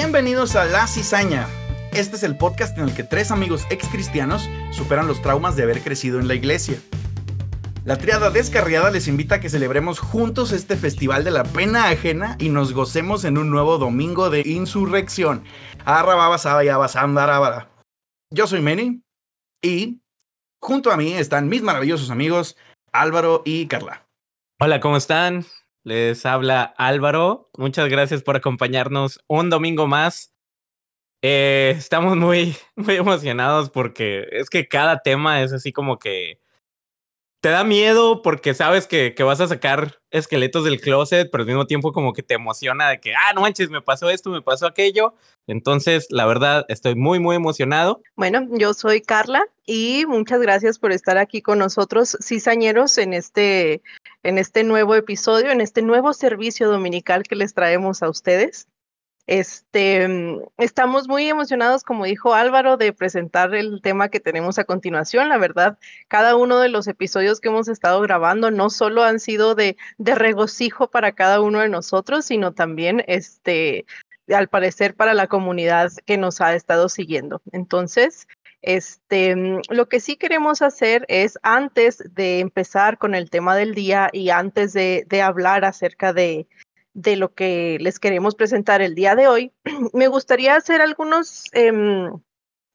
Bienvenidos a La Cizaña. Este es el podcast en el que tres amigos ex cristianos superan los traumas de haber crecido en la iglesia. La triada descarriada les invita a que celebremos juntos este festival de la pena ajena y nos gocemos en un nuevo domingo de insurrección. Yo soy Manny y junto a mí están mis maravillosos amigos Álvaro y Carla. Hola, ¿cómo están? Les habla Álvaro. Muchas gracias por acompañarnos un domingo más. Eh, estamos muy, muy emocionados porque es que cada tema es así como que te da miedo porque sabes que, que, vas a sacar esqueletos del closet, pero al mismo tiempo como que te emociona de que, ah, no manches, me pasó esto, me pasó aquello. Entonces, la verdad, estoy muy, muy emocionado. Bueno, yo soy Carla y muchas gracias por estar aquí con nosotros, cizañeros, en este, en este nuevo episodio, en este nuevo servicio dominical que les traemos a ustedes. Este, estamos muy emocionados, como dijo Álvaro, de presentar el tema que tenemos a continuación. La verdad, cada uno de los episodios que hemos estado grabando no solo han sido de, de regocijo para cada uno de nosotros, sino también, este, al parecer, para la comunidad que nos ha estado siguiendo. Entonces, este, mm, lo que sí queremos hacer es, antes de empezar con el tema del día y antes de, de hablar acerca de, de lo que les queremos presentar el día de hoy, me gustaría hacer algunos eh,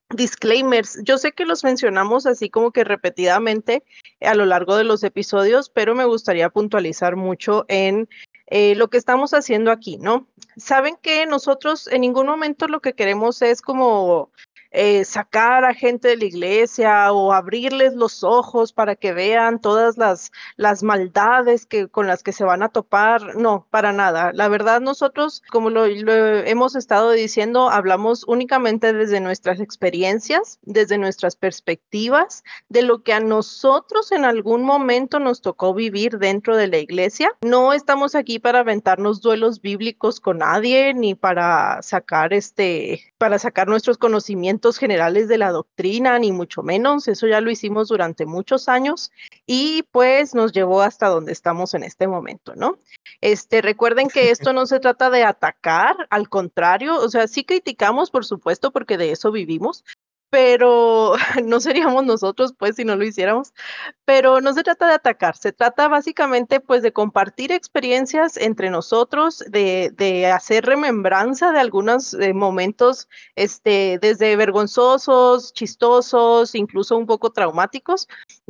disclaimers. Yo sé que los mencionamos así como que repetidamente a lo largo de los episodios, pero me gustaría puntualizar mucho en eh, lo que estamos haciendo aquí, ¿no? Saben que nosotros en ningún momento lo que queremos es como eh, sacar a gente de la iglesia o abrirles los ojos para que vean todas las, las maldades que, con las que se van a topar. No, para nada. La verdad, nosotros, como lo, hemos estado diciendo, hablamos únicamente desde nuestras experiencias, desde nuestras perspectivas, de lo que a nosotros en algún momento nos tocó vivir dentro de la iglesia. No estamos aquí para aventarnos duelos bíblicos con nadie, ni para sacar este, para sacar nuestros conocimientos generales de la doctrina, ni mucho menos. Eso ya lo hicimos durante muchos años y pues nos llevó hasta donde estamos en este momento, ¿no? Este, recuerden que esto no se trata de atacar, al contrario, o sea, sí criticamos, por supuesto, porque de eso vivimos, pero no seríamos nosotros, pues, si no lo hiciéramos. Pero no se trata de atacar, se trata básicamente, pues, de compartir experiencias entre nosotros, de, de hacer remembranza de algunos eh, momentos, este, desde vergonzosos, chistosos, incluso un poco traumáticos,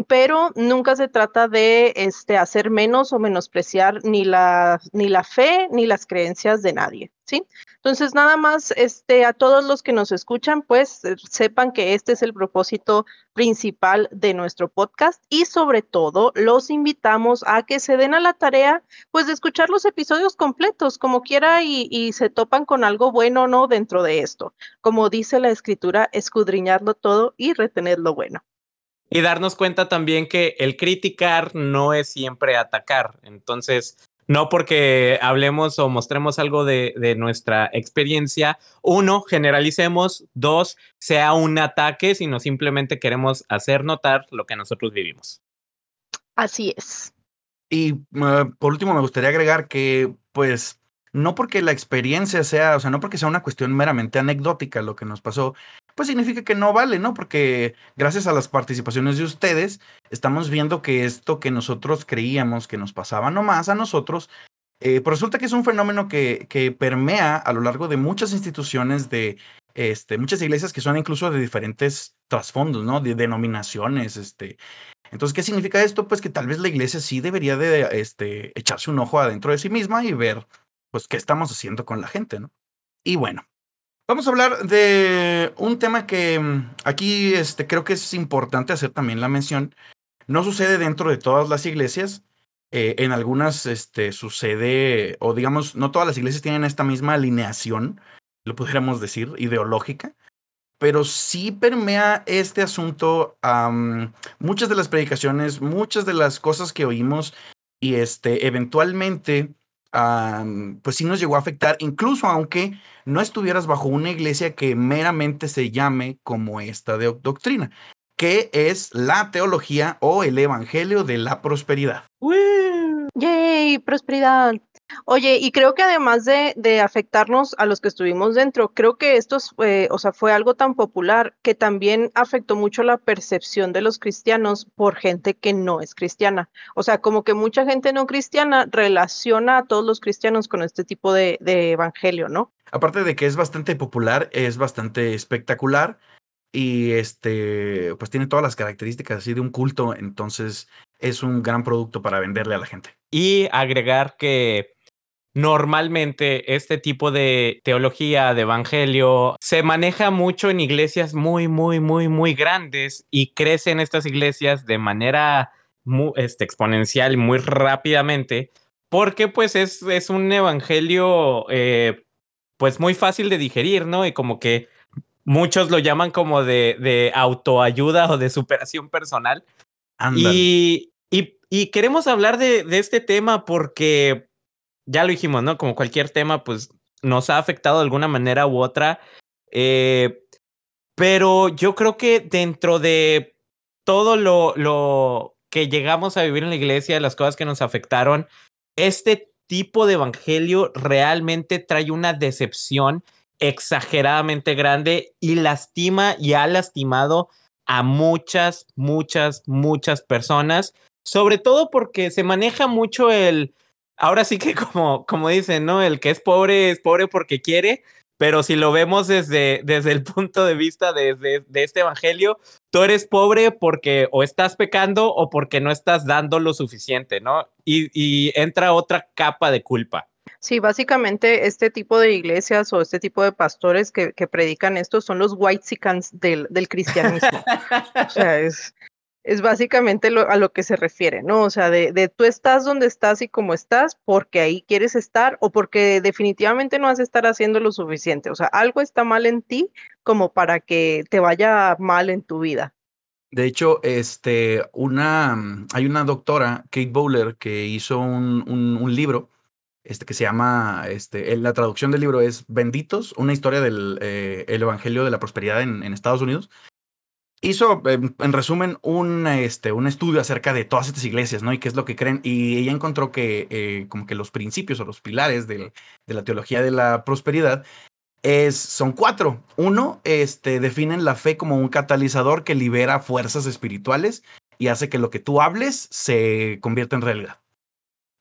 pero nunca se trata de este, hacer menos o menospreciar ni la, ni la fe ni las creencias de nadie. ¿sí? Entonces, nada más este, a todos los que nos escuchan, pues eh, sepan que este es el propósito principal de nuestro podcast y sobre todo los invitamos a que se den a la tarea, pues de escuchar los episodios completos, como quiera, y, y se topan con algo bueno o no dentro de esto. Como dice la escritura, escudriñarlo todo y retener lo bueno. Y darnos cuenta también que el criticar no es siempre atacar. Entonces, no porque hablemos o mostremos algo de, de, nuestra experiencia, uno, generalicemos, dos, sea un ataque, sino simplemente queremos hacer notar lo que nosotros vivimos. Así es. Y uh, por último, me gustaría agregar que, pues, no porque la experiencia sea, o sea, no porque sea una cuestión meramente anecdótica lo que nos pasó, pues significa que no vale, ¿no? Porque gracias a las participaciones de ustedes, estamos viendo que esto que nosotros creíamos que nos pasaba nomás a nosotros, eh, pues resulta que es un fenómeno que, que permea a lo largo de muchas instituciones de este, muchas iglesias que son incluso de diferentes trasfondos, ¿no? De denominaciones, este. Entonces, ¿qué significa esto? Pues que tal vez la iglesia sí debería de este, echarse un ojo adentro de sí misma y ver, pues, qué estamos haciendo con la gente, ¿no? Y bueno, Vamos a hablar de un tema que mm, aquí este, creo que es importante hacer también la mención. No sucede dentro de todas las iglesias. Eh, en algunas este, sucede, o digamos, no todas las iglesias tienen esta misma alineación, lo pudiéramos decir, ideológica, pero sí permea este asunto um, muchas de las predicaciones, muchas de las cosas que oímos y este, eventualmente pues sí nos llegó a afectar, incluso aunque no estuvieras bajo una iglesia que meramente se llame como esta de doctrina, que es la teología o el evangelio de la prosperidad. ¡Yay! Prosperidad. Oye, y creo que además de, de afectarnos a los que estuvimos dentro, creo que esto fue, o sea, fue algo tan popular que también afectó mucho la percepción de los cristianos por gente que no es cristiana. O sea, como que mucha gente no cristiana relaciona a todos los cristianos con este tipo de, de evangelio, ¿no? Aparte de que es bastante popular, es bastante espectacular y este, pues tiene todas las características así de un culto, entonces es un gran producto para venderle a la gente. Y agregar que Normalmente este tipo de teología, de evangelio, se maneja mucho en iglesias muy, muy, muy, muy grandes y crecen estas iglesias de manera muy, este, exponencial, muy rápidamente, porque pues es, es un evangelio eh, pues muy fácil de digerir, ¿no? Y como que muchos lo llaman como de, de autoayuda o de superación personal. Y, y, y, queremos hablar de, de este tema porque ya lo dijimos, ¿no? Como cualquier tema, pues nos ha afectado de alguna manera u otra. Eh, pero yo creo que dentro de todo lo, lo que llegamos a vivir en la iglesia, las cosas que nos afectaron, este tipo de evangelio realmente trae una decepción exageradamente grande y lastima y ha lastimado a muchas, muchas, muchas personas, sobre todo porque se maneja mucho el, ahora sí que como, como dicen, ¿no? El que es pobre es pobre porque quiere, pero si lo vemos desde, desde el punto de vista de, de, este evangelio, tú eres pobre porque o estás pecando o porque no estás dando lo suficiente, ¿no? Y, y entra otra capa de culpa. Sí, básicamente este tipo de iglesias o este tipo de pastores que, que predican esto son los white del, del cristianismo. o sea, es, es básicamente a lo que se refiere, ¿no? O sea, de, tú estás donde estás y como estás porque ahí quieres estar o porque definitivamente no vas a estar haciendo lo suficiente. O sea, algo está mal en ti como para que te vaya mal en tu vida. De hecho, este, una, mm, hay una doctora, Kate Bowler, que hizo un, un, libro este, que se llama, este, la traducción del libro es Benditos, una historia del eh, el Evangelio de la Prosperidad en Estados Unidos hizo, en, resumen, un, este, un estudio acerca de todas estas iglesias, ¿no? Y qué es lo que creen. Y ella encontró que eh, como que los principios o los pilares de, de la teología de la prosperidad es, son cuatro. Uno, este, definen la fe como un catalizador que libera fuerzas espirituales y hace que lo que tú hables se convierta en realidad.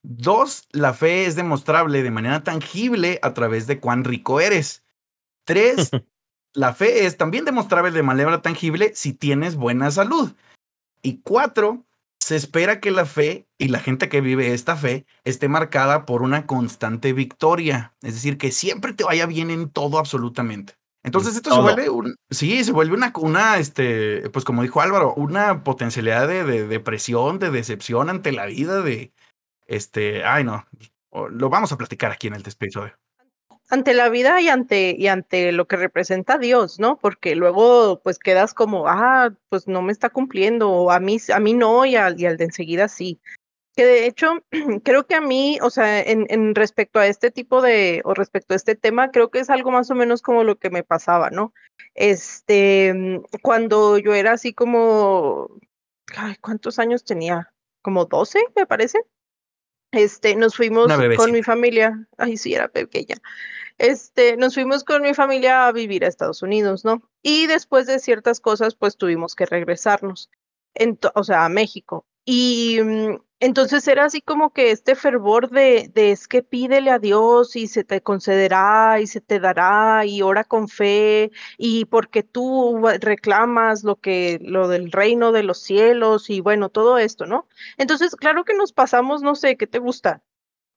Dos, la fe es demostrable de manera tangible a través de cuán rico eres. Tres, La fe es también demostrable de manera tangible si tienes buena salud. Y cuatro, se espera que la fe y la gente que vive esta fe esté marcada por una constante victoria. Es decir, que siempre te vaya bien en todo absolutamente. Entonces esto se vuelve un, sí, se vuelve una, una, este, pues como dijo Álvaro, una potencialidad de, de depresión, de decepción ante la vida, de, este, ay no, lo vamos a platicar aquí en el episodio ante la vida y ante, y ante lo que representa Dios, ¿no? Porque luego pues quedas como, ah, pues no me está cumpliendo, o a mí, a mí no, y al, y al de enseguida sí. Que de hecho, creo que a mí, o sea, en, respecto a este tipo de, o respecto a este tema, creo que es algo más o menos como lo que me pasaba, ¿no? Este, cuando yo era así como, ay, ¿cuántos años tenía? Como 12, me parece. Este, nos fuimos con mi familia, ay, sí, era pequeña este, nos fuimos con mi familia a vivir a Estados Unidos, ¿no? Y después de ciertas cosas, pues tuvimos que regresarnos, o sea, a México. Y mm, entonces era así como que este fervor de, de es que pídele a Dios y se te concederá y se te dará y ora con fe y porque tú reclamas lo que lo del reino de los cielos y bueno, todo esto, ¿no? Entonces, claro que nos pasamos, no sé, ¿qué te gusta?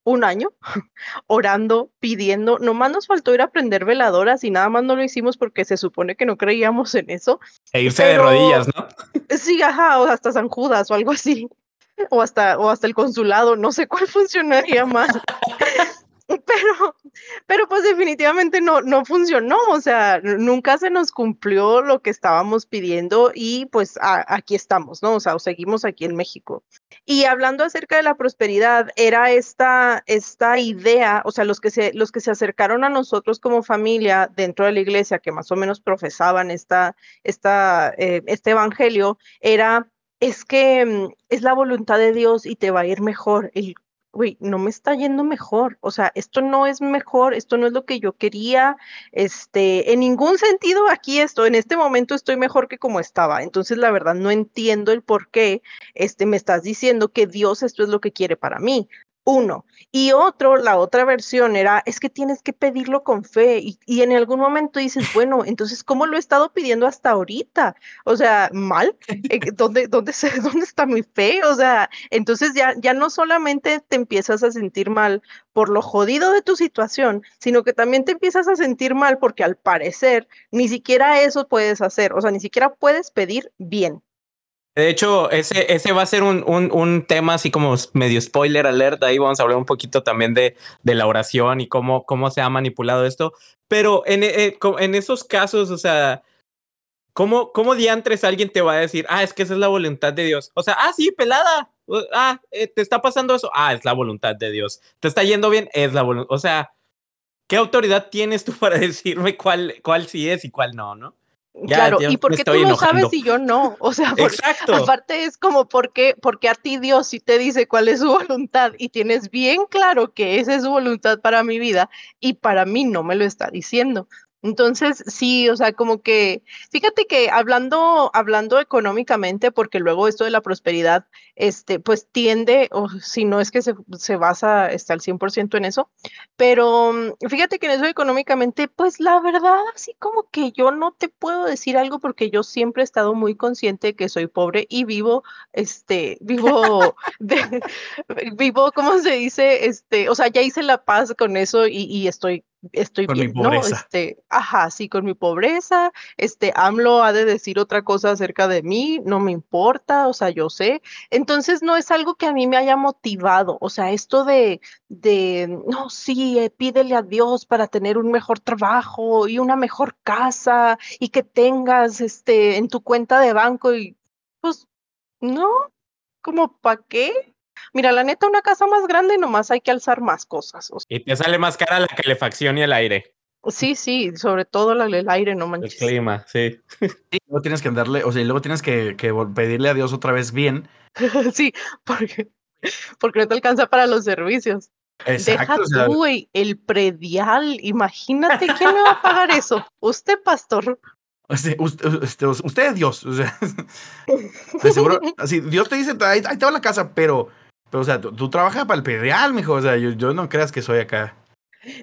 un año orando, pidiendo. Nomás nos faltó ir a prender veladoras y nada más no lo hicimos porque se supone que no creíamos en eso. E irse de rodillas, ¿no? Sí, ajá, o hasta San Judas o algo así. O hasta, o hasta el consulado, no sé cuál funcionaría más. pero, pero pues definitivamente no, no funcionó, o sea, nunca se nos cumplió lo que estábamos pidiendo y pues aquí estamos, ¿no? O sea, seguimos aquí en México. Y hablando acerca de la prosperidad, era esta, esta idea, o sea, los que, se, los que se acercaron a nosotros como familia dentro de la iglesia, que más o menos profesaban esta, esta, eh, este evangelio, era es que mm, es la voluntad de Dios y te va a ir mejor. güey, no me está yendo mejor, o sea, esto no es mejor, esto no es lo que yo quería, este, en ningún sentido aquí esto, en este momento estoy mejor que como estaba, entonces la verdad no entiendo el por qué, este, me estás diciendo que Dios esto es lo que quiere para mí, uno. Y otro, la otra versión era, es que tienes que pedirlo con fe. Y, en algún momento dices, bueno, entonces, ¿cómo lo he estado pidiendo hasta ahorita? O sea, mal. Eh, ¿Dónde, dónde, dónde está mi fe? O sea, entonces ya, ya no solamente te empiezas a sentir mal por lo jodido de tu situación, sino que también te empiezas a sentir mal porque al parecer ni siquiera eso puedes hacer. O sea, ni siquiera puedes pedir bien. De hecho, ese, ese va a ser un, un, un, tema así como medio spoiler alert. Ahí vamos a hablar un poquito también de, de la oración y cómo, cómo se ha manipulado esto. Pero en, eh, en esos casos, o sea, ¿cómo, ¿cómo diantres alguien te va a decir, ah, es que esa es la voluntad de Dios? O sea, ah, sí, pelada. Ah, eh, te está pasando eso. Ah, es la voluntad de Dios. Te está yendo bien, es la voluntad. O sea, ¿qué autoridad tienes tú para decirme cuál, cuál sí es y cuál no, no? Claro, ¿y por qué tú lo sabes y yo no? O sea, aparte es como, ¿por qué, porque a ti Dios sí te dice cuál es su voluntad y tienes bien claro que esa es su voluntad para mi vida y para mí no me lo está diciendo? Entonces, sí, o sea, como que, fíjate que hablando, hablando económicamente, porque luego esto de la prosperidad, este, pues tiende, o si no es que se, se basa, está al 100% en eso, pero mm, fíjate que en eso económicamente, pues la verdad, así como que yo no te puedo decir algo porque yo siempre he estado muy consciente que soy pobre y vivo, este, vivo, de, vivo, ¿cómo se dice? Este, o sea, ya hice la paz con eso y, y estoy estoy bien, ¿no? Este, ajá, sí, con mi pobreza, este, AMLO ha de decir otra cosa acerca de mí, no me importa, o sea, yo sé. Entonces, no es algo que a mí me haya motivado, o sea, esto de, de, no, sí, eh, pídele a Dios para tener un mejor trabajo y una mejor casa y que tengas, este, en tu cuenta de banco y, pues, no, como, ¿para qué? Mira, la neta, una casa más grande nomás hay que alzar más cosas. Y te sale más cara la calefacción y el aire. Sí, sí, sobre todo el aire, no manches. El clima, sí. Y luego tienes que andarle, o sea, y luego tienes que, pedirle a Dios otra vez bien. sí, porque, porque no te alcanza para los servicios. Exacto, Deja tú, güey, el predial. Imagínate quién me va a pagar eso. Usted, pastor. Usted, usted, usted es Dios. O sea, de seguro, así, Dios te dice, ahí, te va la casa, pero o sea, tú, trabajas para el predial, mijo. O sea, yo, no creas que soy acá.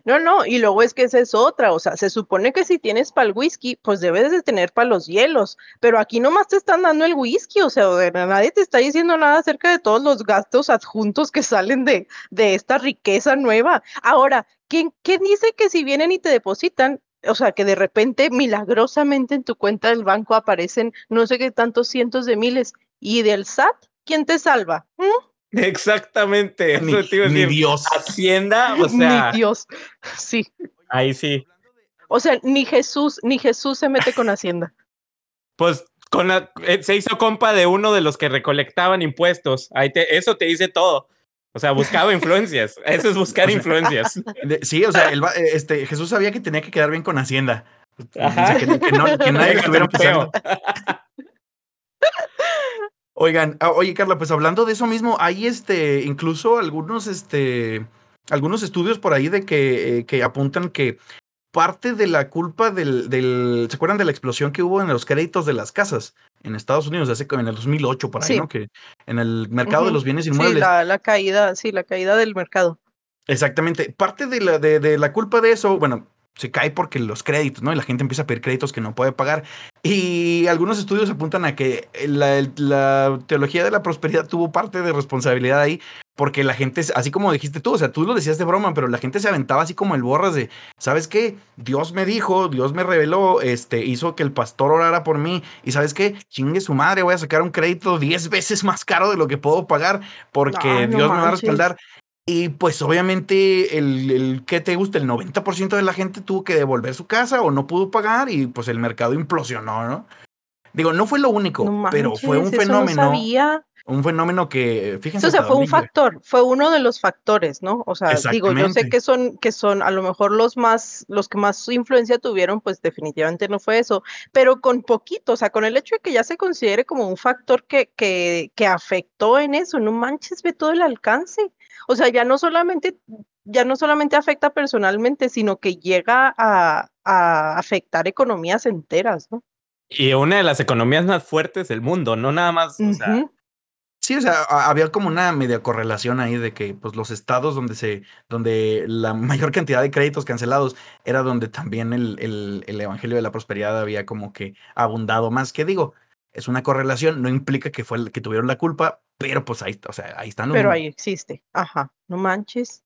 No, no, y luego es que esa es otra, o sea, se supone que si tienes para el whisky, pues debes de tener para los hielos, pero aquí nomás te están dando el whisky, o sea, nadie te está diciendo nada acerca de todos los gastos adjuntos que salen de, de esta riqueza nueva. Ahora, ¿quién, ¿quién dice que si vienen y te depositan, o sea, que de repente milagrosamente en tu cuenta del banco aparecen no sé qué tantos cientos de miles y del SAT, ¿quién te salva? ¿Mm? Exactamente. Ni, Dios. Hacienda, o sea. Ni Dios. Sí. Ahí sí. O sea, ni Jesús, ni Jesús se mete con Hacienda. Pues con eh, se hizo compa de uno de los que recolectaban impuestos. Ahí te, eso te dice todo. O sea, buscaba influencias. Eso es buscar influencias. Sí, o sea, este, Jesús sabía que tenía que quedar bien con Hacienda. que, no, que nadie estuviera Oigan, ah, oye Carla, pues hablando de eso mismo, hay este, incluso algunos, este, algunos estudios por ahí de que, eh, que apuntan que parte de la culpa del, del, ¿se acuerdan de la explosión que hubo en los créditos de las casas en Estados Unidos hace en el 2008 por ahí, ¿no? Que en el mercado de los bienes inmuebles. Sí, la, caída, sí, la caída del mercado. Exactamente. Parte de la, de, de la culpa de eso, bueno, se cae porque los créditos, ¿no? Y la gente empieza a pedir créditos que no puede pagar. Y algunos estudios apuntan a que la, teología de la prosperidad tuvo parte de responsabilidad ahí, porque la gente, así como dijiste tú, o sea, tú lo decías de broma, pero la gente se aventaba así como el borras de, ¿sabes qué? Dios me dijo, Dios me reveló, este, hizo que el pastor orara por mí, y ¿sabes qué? Chingue su madre, voy a sacar un crédito 10 veces más caro de lo que puedo pagar, porque Dios me va a respaldar. Y pues obviamente el, el que te gusta, el 90% de la gente tuvo que devolver su casa o no pudo pagar y pues el mercado implosionó, ¿no? Digo, no fue lo único, pero fue un fenómeno. Un fenómeno que, fíjense. O sea, fue un factor, fue uno de los factores, ¿no? O sea, digo, yo sé que son, que son a lo mejor los más, los que más influencia tuvieron, pues definitivamente no fue eso, pero con poquito, o sea, con el hecho de que ya se considere como un factor que, que, que afectó en eso, no manches, ve todo el alcance. O sea, ya no solamente, ya no solamente afecta personalmente, sino que llega a, a afectar economías enteras, ¿no? Y una de las economías más fuertes del mundo, no nada más, o sea. Sí, o sea, había como una media correlación ahí de que pues los estados donde se, donde la mayor cantidad de créditos cancelados era donde también el, el, el evangelio de la prosperidad había como que abundado más. Que digo, es una correlación, no implica que fue el que tuvieron la culpa, pero pues ahí, o sea, ahí están los Pero ahí existe. Ajá, no manches.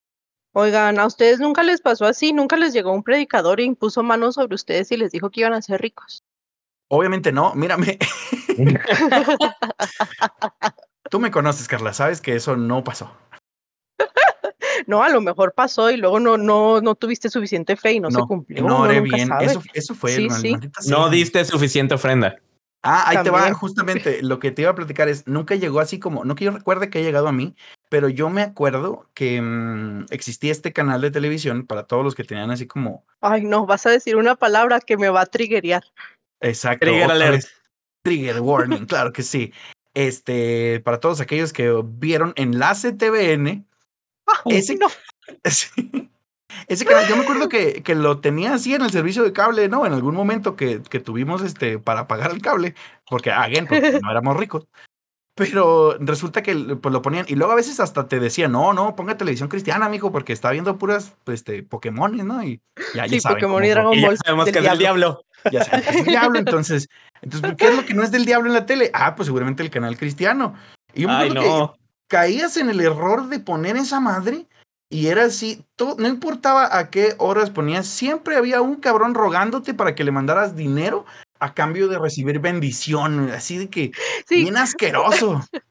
Oigan, ¿a ustedes nunca les pasó así? ¿Nunca les llegó un predicador e impuso manos sobre ustedes y les dijo que iban a ser ricos? Obviamente no, mírame, tú me conoces, Carla, sabes que eso no pasó. No, a lo mejor pasó y luego no, no, no tuviste suficiente fe y no, se cumplió. no oré bien. Eso, eso fue Sí, el sí. maldita no diste suficiente ofrenda. Ah, ahí te va, justamente lo que te iba a platicar es, nunca llegó así como, no que yo recuerde que haya llegado a mí, pero yo me acuerdo que mm, existía este canal de televisión para todos los que tenían así como, Ay, no, vas a decir una palabra que me va a triggerear. exacto, Trigger alert. vez, trigger warning, claro que sí. Este, para todos aquellos que vieron Enlace TVN, Ay, Ese- no. sí, ese canal, yo me acuerdo que, que lo tenía así en el servicio de cable, ¿no? En algún momento que, que tuvimos este para pagar el cable, porque, again, porque no éramos ricos. Pero resulta que pues, lo ponían, y luego a veces hasta te decían, no, no, ponga televisión cristiana, mijo, porque está viendo puras este, Pokémones, ¿no? Y ya, ya Sí, saben Pokémon y. Dragon Y ya Ball. sabemos del que es del diablo. Ya saben que es del diablo, entonces, entonces, ¿qué es lo que no es del diablo en la tele? Ah, pues seguramente el canal cristiano. Y yo me Ay, acuerdo que caías en el error de poner esa madre y era así, todo, no importaba a qué horas ponías, siempre había un cabrón rogándote para que le mandaras dinero a cambio de recibir bendición, así de que Sí, bien asqueroso.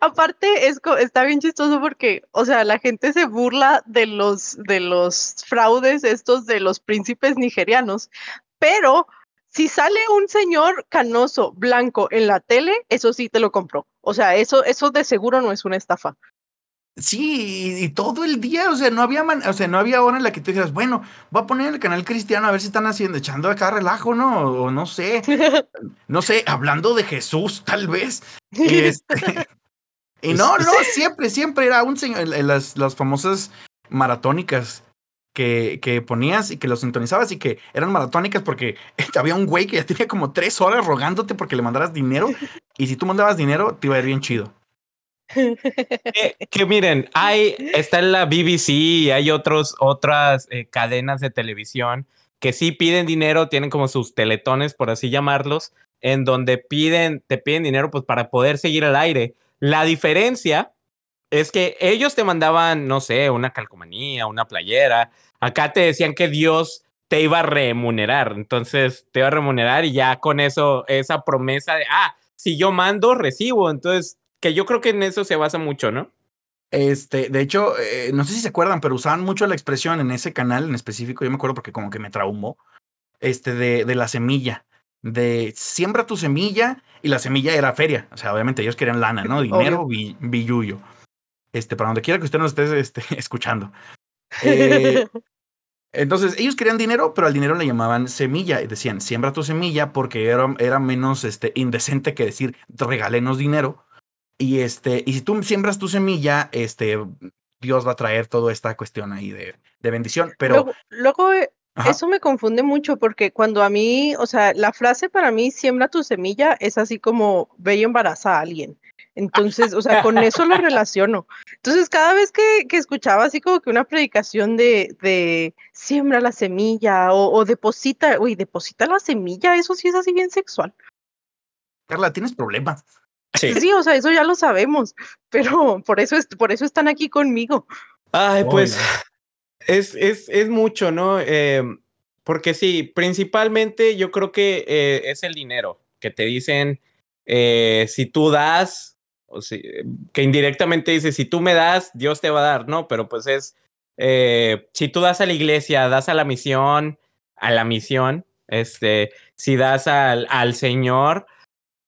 aparte es, está bien chistoso porque, o sea, la gente se burla de los, de los fraudes estos de los príncipes nigerianos, pero si sale un señor canoso blanco en la tele, eso sí te lo compró. O sea, eso, eso de seguro no es una estafa. Sí, y, todo el día, o sea, no había man- o sea, no había hora en la que tú dijeras, bueno, voy a poner el canal cristiano a ver si están haciendo, echando acá relajo, ¿no? O, no sé, no sé, hablando de Jesús, tal vez. Y, este, y no, no, siempre, siempre era un señor, las, las famosas maratónicas que, que ponías y que los sintonizabas y que eran maratónicas porque había un güey que ya tenía como tres horas rogándote porque le mandaras dinero y si tú mandabas dinero te iba a ir bien chido. Que, miren, hay, está en la BBC y hay otros, otras eh, cadenas de televisión que sí piden dinero, tienen como sus teletones, por así llamarlos, en donde piden, te piden dinero pues para poder seguir al aire. La diferencia es que ellos te mandaban, no sé, una calcomanía, una playera. Acá te decían que Dios te iba a remunerar. Entonces te iba a remunerar y ya con eso, esa promesa de, ah, si yo mando, recibo. Entonces, que yo creo que en eso se basa mucho, ¿no? Este, de hecho, eh, no sé si se acuerdan, pero usaban mucho la expresión en ese canal en específico, yo me acuerdo porque como que me traumó, este, de, de la semilla, de siembra tu semilla, y la semilla era feria, o sea, obviamente ellos querían lana, ¿no? Dinero, bi- billuyo. Este, para donde quiera que usted nos esté este, escuchando. Eh, entonces, ellos querían dinero, pero al dinero le llamaban semilla. Y decían, siembra tu semilla, porque era, era menos este, indecente que decir, regálenos dinero. Y, este, y si tú siembras tu semilla, este, Dios va a traer toda esta cuestión ahí de, de bendición. Pero, luego, luego, eh, ajá, eso me confunde mucho porque cuando a mí, o sea, la frase para mí, siembra tu semilla, es así como ve y embaraza a alguien. Entonces, o sea, con eso lo relaciono. Entonces, cada vez que, que escuchaba así como que una predicación de, de siembra la semilla o, o deposita, uy, deposita la semilla, eso sí es así bien sexual. Carla, tienes problemas. Sí. Sí, o sea, eso ya lo sabemos, pero por eso, es, por eso están aquí conmigo. Ay, pues es, es, es mucho, ¿no? Eh, porque sí, principalmente yo creo que eh, es el dinero, que te dicen, eh, si tú das, o si, que indirectamente dice, si tú me das, Dios te va a dar, ¿no? Pero pues es, eh, si tú das a la iglesia, das a la misión, a la misión, este, si das al, al Señor,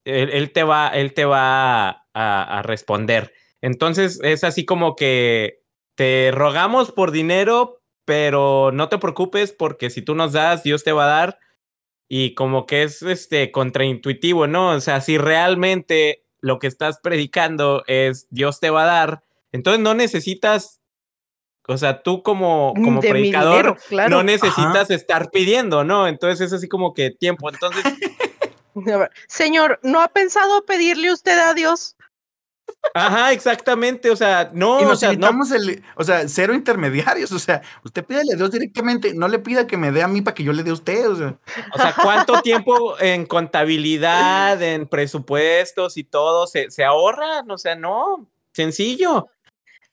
él, él te va, él te va a, a- a responder. Entonces es así como que te rogamos por dinero, pero no te preocupes porque si tú nos das, Dios te va a dar. Y como que es este contraintuitivo, ¿no? O sea, si realmente lo que estás predicando es Dios te va a dar, Entonces no necesitas, o sea, tú como, Mm, como de predicador dinero, claro. no necesitas estar pidiendo, ¿no? Entonces es así como que tiempo. Entonces, Señor, ¿no ha pensado pedirle usted a Dios? ajá, exactamente, o sea, no, Y o sea, no, el, o sea, cero intermediarios, o sea, usted pídele a Dios directamente, no le pida que me dé a mí para que yo le dé a usted, o sea. o sea, ¿cuánto tiempo en contabilidad, en presupuestos y todo se, se ahorran? O sea, no, sencillo.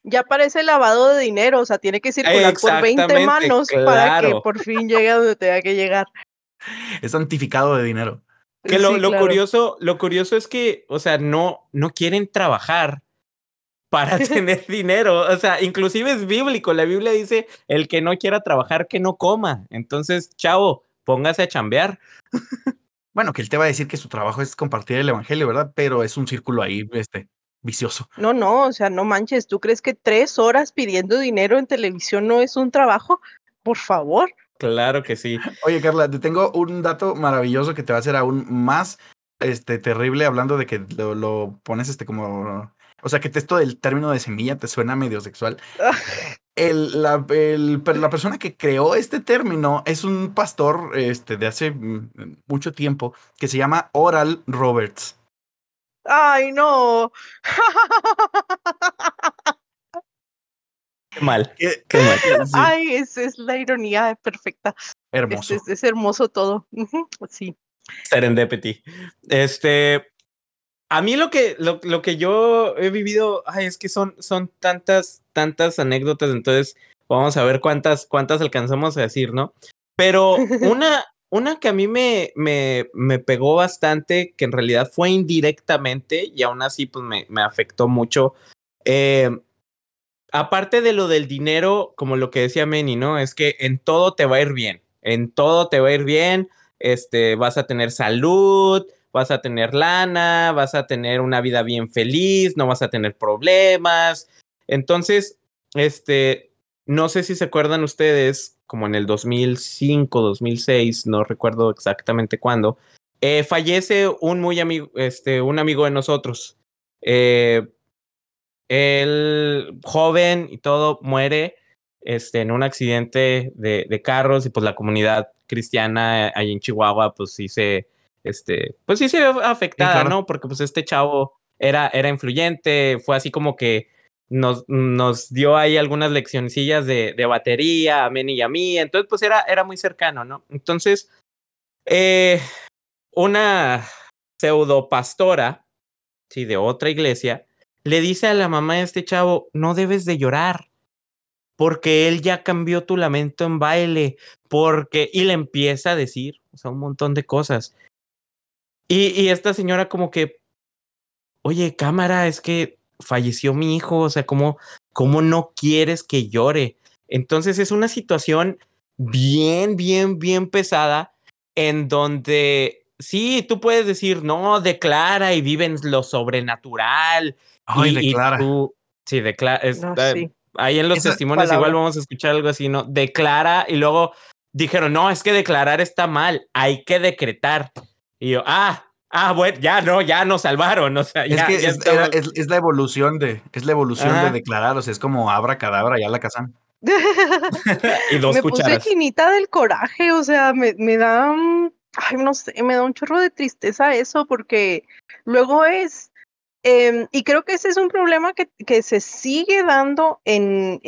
Ya parece lavado de dinero, o sea, tiene que circular por 20 Exactamente, manos para que por fin llegue a donde tenga que llegar. Es santificado de dinero. Que lo, Sí, lo claro. curioso, lo curioso es que, o sea, no, no quieren trabajar para tener dinero. O sea, inclusive es bíblico. La Biblia dice, el que no quiera trabajar, que no coma. Entonces, chavo, póngase a chambear. Bueno, que él te va a decir que su trabajo es compartir el evangelio, ¿verdad? Pero es un círculo ahí, este, vicioso. No, no, o sea, no manches, ¿tú crees que tres horas pidiendo dinero en televisión no es un trabajo? Por favor. Claro que sí. Oye, Carla, te tengo un dato maravilloso que te va a hacer aún más este, terrible hablando de que lo, lo pones este como. O sea, que te- esto del término de semilla te suena medio sexual. El, la, el- pero la persona que creó este término es un pastor este, de hace mm, mucho tiempo que se llama Oral Roberts. Ay, no. Qué mal. Qué mal. sí, Ay, es, es la ironía perfecta. Hermoso. es- es hermoso todo. Sí. Serendipity. Este. A mí lo que, lo, lo que yo he vivido, ay, es que son, son tantas, tantas anécdotas, entonces vamos a ver cuántas, cuántas alcanzamos a decir, ¿no? Pero una, una que a mí me, me, me pegó bastante, que en realidad fue indirectamente y aún así pues me, me afectó mucho. eh, aparte de lo del dinero, como lo que decía Manny, ¿no? Es que en todo te va a ir bien, en todo te va a ir bien, este, vas a tener salud, vas a tener lana, vas a tener una vida bien feliz, no vas a tener problemas. Entonces, este, no sé si se acuerdan ustedes, como en el 2005, 2006, no recuerdo exactamente cuándo, eh, fallece un muy amigo, este, un amigo de nosotros. Eh, el joven y todo muere este, en un accidente de, de carros y pues la comunidad cristiana ahí en Chihuahua pues sí se, este, pues sí se ve afectada, claro. ¿no? Porque pues este chavo era, era influyente, fue así como que nos, nos dio ahí algunas leccioncillas de, de batería a Meni y a mí, entonces pues era, era muy cercano, ¿no? Entonces, eh, una pseudo pastora, sí, de otra iglesia, le dice a la mamá de este chavo, no debes de llorar, porque él ya cambió tu lamento en baile, porque, y le empieza a decir, o sea, un montón de cosas. Y, y esta señora como que, oye, cámara, es que falleció mi hijo, o sea, ¿cómo, cómo no quieres que llore? Entonces es una situación bien, bien, bien pesada en donde sí, tú puedes decir, no, declara y vive en lo sobrenatural. Ay, y, y declara. tú, sí, declara. es- No, eh, sí. Ahí en los Esa testimonios igual vamos a escuchar algo así, ¿no? Declara y luego dijeron, no, es que declarar está mal, hay que decretar. Y yo, ah, ah, bueno, ya no, ya nos salvaron, o sea, Es ya, que ya es, era- estamos- es- es la evolución de, es la evolución Ajá. de declarar, o sea, es como abra cadabra, ya la casan. y dos me puse cucharas. chinita del coraje, o sea, me, me da, ay, no sé, me da un chorro de tristeza eso, porque luego es, em, y creo que ese es un problema que, que se sigue dando en,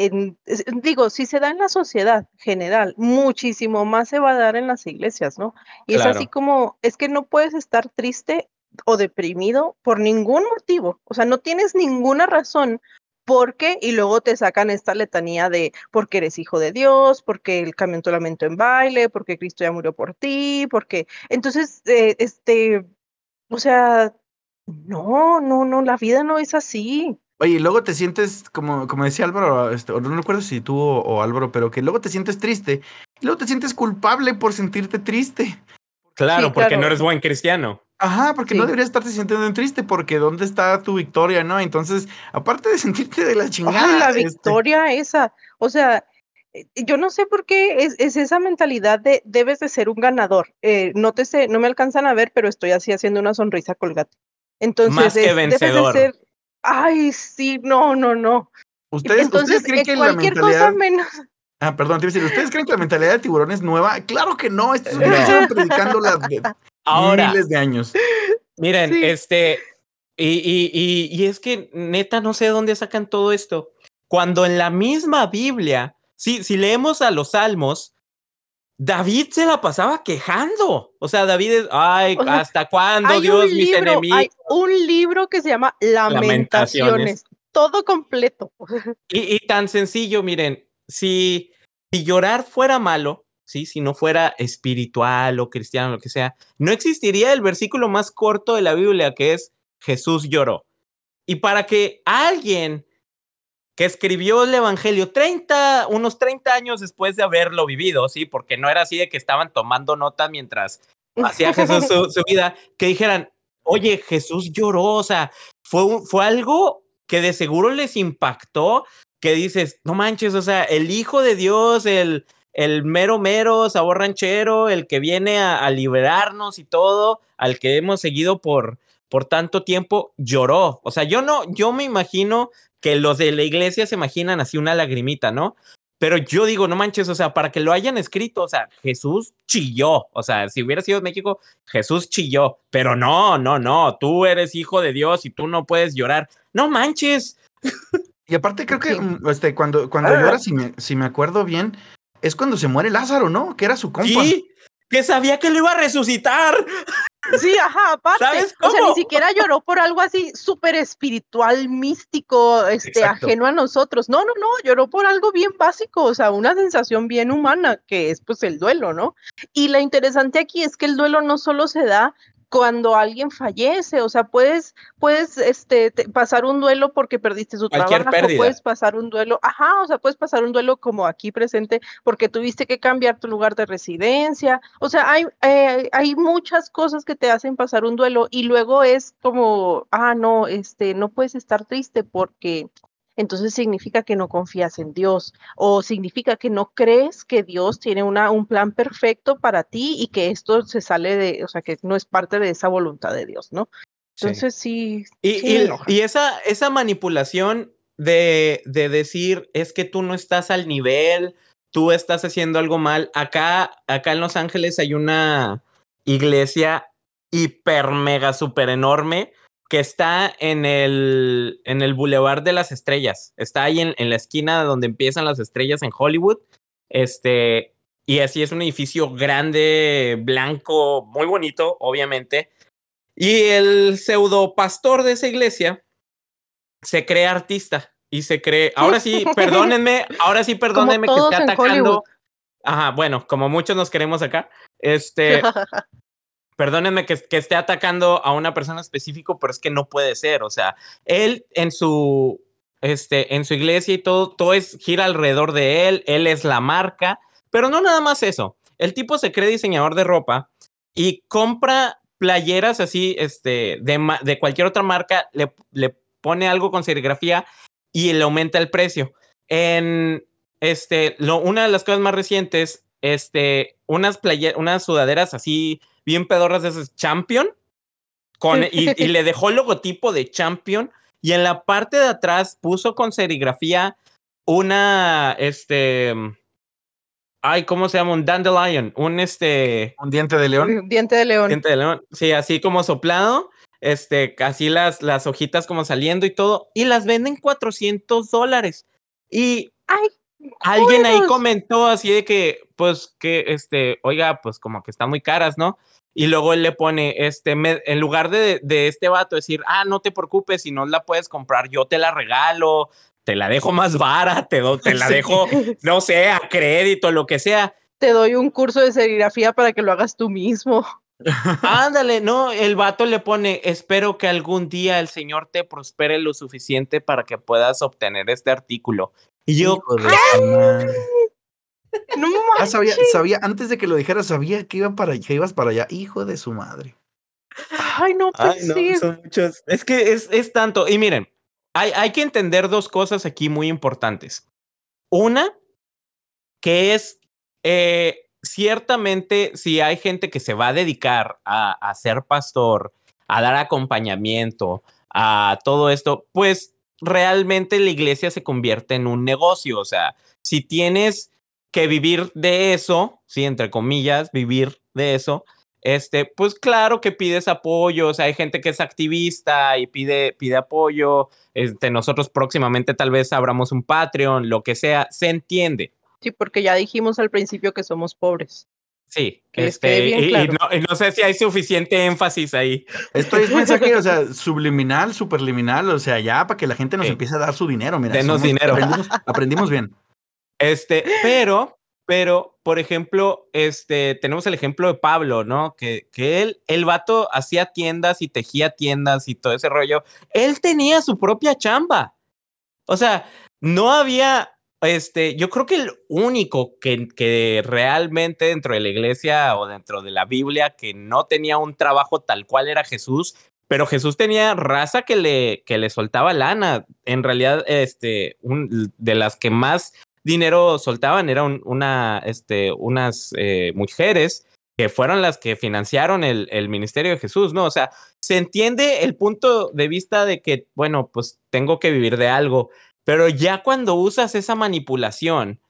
digo, si se da en la sociedad general, muchísimo más se va a dar en las iglesias, ¿no? Y es así como, es que no puedes estar triste o deprimido por ningún motivo, o sea, no tienes ninguna razón porque, y luego te sacan esta letanía de porque eres hijo de Dios, porque el camión tu lamento en baile, porque Cristo ya murió por ti, porque, entonces, eh, este, o sea, no, no, no, la vida no es así. Oye, y luego te sientes, como, como decía Álvaro, este, o no recuerdo si tú o, o Álvaro, pero que luego te sientes triste, y luego te sientes culpable por sentirte triste. Claro, Sí, porque claro. no eres buen cristiano. Ajá, porque no deberías estarte sintiendo triste, porque ¿dónde está tu victoria, no? Entonces, aparte de sentirte de la chingada. Ay, la este, victoria esa, o sea, eh, yo no sé por qué es, es esa mentalidad de debes de ser un ganador. Eh, no te sé, no me alcanzan a ver, pero estoy así haciendo una sonrisa colgate. Entonces, Más que es, debes de vencedor. ser, Ay, sí, no, no, no. ¿Ustedes, Entonces, ¿ustedes creen eh, que la cosa mentalidad... menos. Ah, perdón, te iba a decir, ¿ustedes creen que la mentalidad de tiburón es nueva? Claro que no, esto es No. predicándola de Ahora, miles de años. miren, Sí. este, y, y, y, y es que neta no sé de dónde sacan todo esto. Cuando en la misma Biblia, sí, si leemos a los salmos, David se la pasaba quejando. O sea, David es, ay, O sea, ¿hasta cuándo, Dios, mis libro, enemigos? hay un libro que se llama Lamentaciones, Lamentaciones. todo completo. Y, y tan sencillo, miren, si, si llorar fuera malo, ¿sí? si no fuera espiritual o cristiano, lo que sea, no existiría el versículo más corto de la Biblia que es Jesús lloró. Y para que alguien que escribió el Evangelio 30, unos 30 años después de haberlo vivido, ¿sí? Porque no era así de que estaban tomando nota mientras hacía Jesús su, vida, que dijeran, oye, Jesús lloró, o sea, fue, fue algo que de seguro les impactó, que dices, no manches, o sea, el Hijo de Dios, el, el mero mero, sabor ranchero, el que viene a liberarnos y todo, al que hemos seguido por, por tanto tiempo, lloró. O sea, yo no, yo me imagino que los de la iglesia se imaginan así una lagrimita, ¿no? Pero yo digo, no manches, o sea, para que lo hayan escrito, o sea, Jesús chilló. O sea, si hubiera sido México, Jesús chilló. Pero no, no, no, tú eres hijo de Dios y tú no puedes llorar. No manches. Y aparte creo que Sí. mm, este, cuando, cuando Ah. llora, si me, si me acuerdo bien, es cuando se muere Lázaro, ¿no? Que era su compa. Sí, que sabía que lo iba a resucitar. Sí, ajá, aparte. ¿Sabes O sea, cómo? ni siquiera lloró por algo así súper espiritual, místico, este, Exacto. ajeno a nosotros. No, no, no, lloró por algo bien básico, o sea, una sensación bien humana, que es pues el duelo, ¿no? Y lo interesante aquí es que el duelo no solo se da cuando alguien fallece, o sea, puedes, puedes este, te- pasar un duelo porque perdiste tu Cualquier trabajo, pérdida. puedes pasar un duelo, ajá, o sea, puedes pasar un duelo como aquí presente porque tuviste que cambiar tu lugar de residencia, o sea, hay, eh, hay muchas cosas que te hacen pasar un duelo y luego es como, ah, no, este, no puedes estar triste porque entonces significa que no confías en Dios o significa que no crees que Dios tiene una, un plan perfecto para ti y que esto se sale de, o sea, que no es parte de esa voluntad de Dios, ¿no? Entonces sí. Y, sí y esa, esa manipulación de, de decir es que tú no estás al nivel, tú estás haciendo algo mal. Acá, acá en Los Ángeles hay una iglesia hiper mega super enorme que está en el, en el Boulevard de las Estrellas. Está ahí en, en la esquina donde empiezan las estrellas en Hollywood. Este, y así es un edificio grande, blanco, muy bonito, obviamente. Y el pseudo pastor de esa iglesia se cree artista y se cree. Ahora sí, perdónenme, ahora sí, perdónenme que esté atacando. Ajá, bueno, como muchos nos queremos acá. Este, perdónenme que, esté atacando a una persona específico, pero es que no puede ser. O sea, él en su, este, en su iglesia y todo, todo es gira alrededor de él. Él es la marca, pero no nada más eso. El tipo se cree diseñador de ropa y compra playeras así, este, de, de cualquier otra marca, le, le pone algo con serigrafía y le aumenta el precio. En este, lo, una de las cosas más recientes, este, unas playeras, unas sudaderas así bien pedorras de esas Champion, con, y, y le dejó el logotipo de Champion, y en la parte de atrás puso con serigrafía una, este, ay, ¿cómo se llama? Un dandelion, un, este, Un diente de león. Diente de león. diente de león, sí, así como soplado, este, así las, las hojitas como saliendo y todo, y las venden 400 dólares. Y Ay, alguien ahí comentó así de que, pues, que, este, oiga, pues como que están muy caras, ¿no? Y luego él le pone, este, me- en lugar de, de este vato decir, ah, no te preocupes, si no la puedes comprar, yo te la regalo, te la dejo más vara, te, do- te la Sí. dejo, no sé, a crédito, lo que sea. Te doy un curso de serigrafía para que lo hagas tú mismo. Ándale, no, el vato le pone, espero que algún día el Señor te prospere lo suficiente para que puedas obtener este artículo. Y yo. No Ah, sabía, sabía, antes de que lo dijera, sabía que iba para que ibas para allá. Hijo de su madre. Ay, no, pues Ay, no, sí. son muchos. Es que es, es tanto. Y miren, hay, hay que entender dos cosas aquí muy importantes. Una, que es eh, ciertamente si hay gente que se va a dedicar a, a ser pastor, a dar acompañamiento, a todo esto, pues realmente la iglesia se convierte en un negocio. O sea, si tienes que vivir de eso, sí, entre comillas, vivir de eso, este, pues claro que pides apoyo, o sea, hay gente que es activista y pide, pide apoyo, este, nosotros próximamente tal vez abramos un Patreon, lo que sea, se entiende. Sí, porque ya dijimos al principio que somos pobres. Sí, este, y, no, sé si hay suficiente énfasis ahí. Esto es mensaje, o sea, subliminal, superliminal, o sea, ya para que la gente nos empiece a dar su dinero. Mira, Denos dinero. aprendimos bien. Este, pero pero, por ejemplo, este, tenemos el ejemplo de Pablo, ¿no? Que, que él, el vato hacía tiendas y tejía tiendas y todo ese rollo. Él tenía su propia chamba. O sea, no había, este, yo creo que el único que, que realmente dentro de la iglesia o dentro de la Biblia que no tenía un trabajo tal cual era Jesús, pero Jesús tenía raza que le, que le soltaba lana. En realidad, este, de las que más dinero soltaban eran una, este, unas eh, mujeres que fueron las que financiaron el, el, ministerio de Jesús, ¿no? O sea, se entiende el punto de vista de que, bueno, pues tengo que vivir de algo, pero ya cuando usas esa manipulación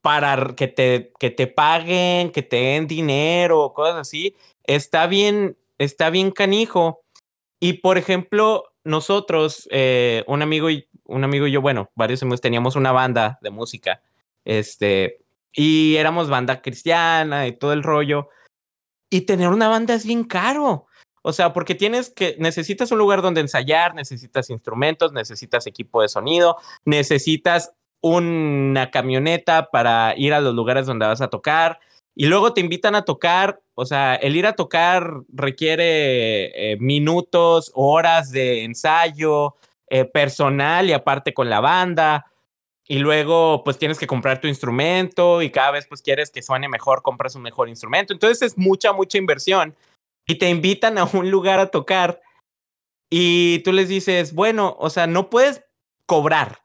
para que te, que te paguen, que te den dinero, cosas así, está bien, está bien canijo. Y por ejemplo, nosotros, eh, un amigo y un amigo y yo, bueno, varios amigos teníamos una banda de música, este, y éramos banda cristiana y todo el rollo. Y tener una banda es bien caro. O sea, porque tienes que, necesitas un lugar donde ensayar, necesitas instrumentos, necesitas equipo de sonido, necesitas una camioneta para ir a los lugares donde vas a tocar. Y luego te invitan a tocar, o sea, el ir a tocar requiere eh, minutos, horas de ensayo, eh, personal y aparte con la banda. Y luego pues tienes que comprar tu instrumento y cada vez pues quieres que suene mejor, compras un mejor instrumento. Entonces es mucha, mucha inversión. Y te invitan a un lugar a tocar y tú les dices, bueno, o sea, no puedes cobrar.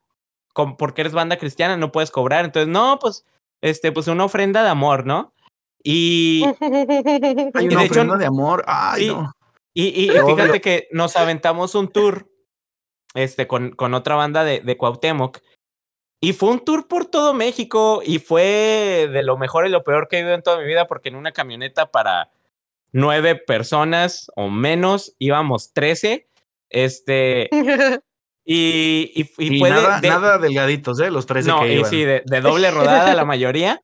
Porque eres banda cristiana, no puedes cobrar. Entonces, no, pues, este, pues una ofrenda de amor, ¿no? Y, Hay una ofrenda de amor. Ay, no. Y, y fíjate que nos aventamos un tour este, con, con otra banda de, de Cuauhtémoc. Y fue un tour por todo México y fue de lo mejor y lo peor que he vivido en toda mi vida porque en una camioneta para nueve personas o menos íbamos trece. Este. Y, y, fue nada, de, nada, delgaditos, ¿eh? Los 13 que iban. Y sí, de, de, doble rodada la mayoría.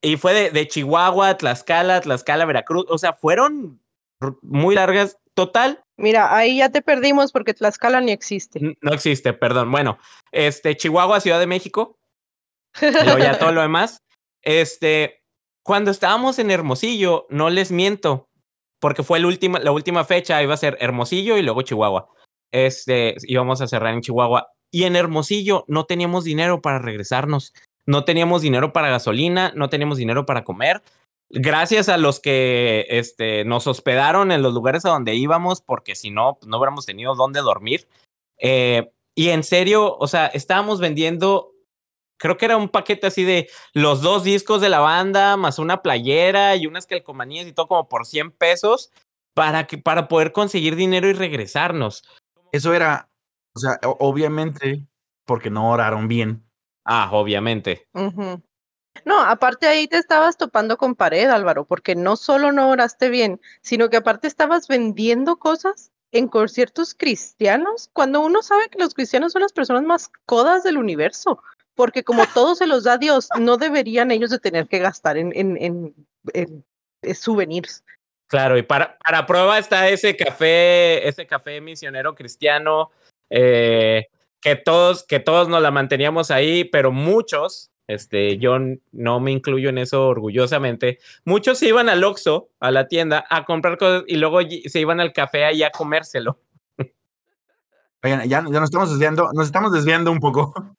Y fue de, de Chihuahua, Tlaxcala, Tlaxcala, Veracruz. O sea, fueron muy largas. Total, Mira, ahí ya te perdimos porque Tlaxcala ni existe. No existe, perdón. Bueno, este, Chihuahua, Ciudad de México. Luego ya todo lo demás. Este, cuando estábamos en Hermosillo, no les miento, porque fue el último, la última fecha, iba a ser Hermosillo y luego Chihuahua. Este, íbamos a cerrar en Chihuahua. Y en Hermosillo no teníamos dinero para regresarnos. No teníamos dinero para gasolina, no teníamos dinero para comer gracias a los que este, nos hospedaron en los lugares a donde íbamos, porque si no, no hubiéramos tenido dónde dormir. Eh, y en serio, o sea, estábamos vendiendo, creo que era un paquete así de los dos discos de la banda, más una playera y unas calcomanías y todo como por 100 pesos para, que, para poder conseguir dinero y regresarnos. Eso era, o sea, obviamente, porque no oraron bien. Ah, obviamente. No, aparte ahí te estabas topando con pared, Álvaro, porque no solo no oraste bien, sino que aparte estabas vendiendo cosas en conciertos cristianos, cuando uno sabe que los cristianos son las personas más codas del universo, porque como todo se los da Dios, no deberían ellos de tener que gastar en, en, en, en souvenirs. Claro, y para, para prueba está ese café, ese café misionero cristiano, eh, que todos, que todos nos la manteníamos ahí, pero muchos este, yo no me incluyo en eso orgullosamente. Muchos se iban al Oxxo, a la tienda, a comprar cosas y luego se iban al café ahí a comérselo. Oigan, ya, ya nos estamos desviando, nos estamos desviando un poco.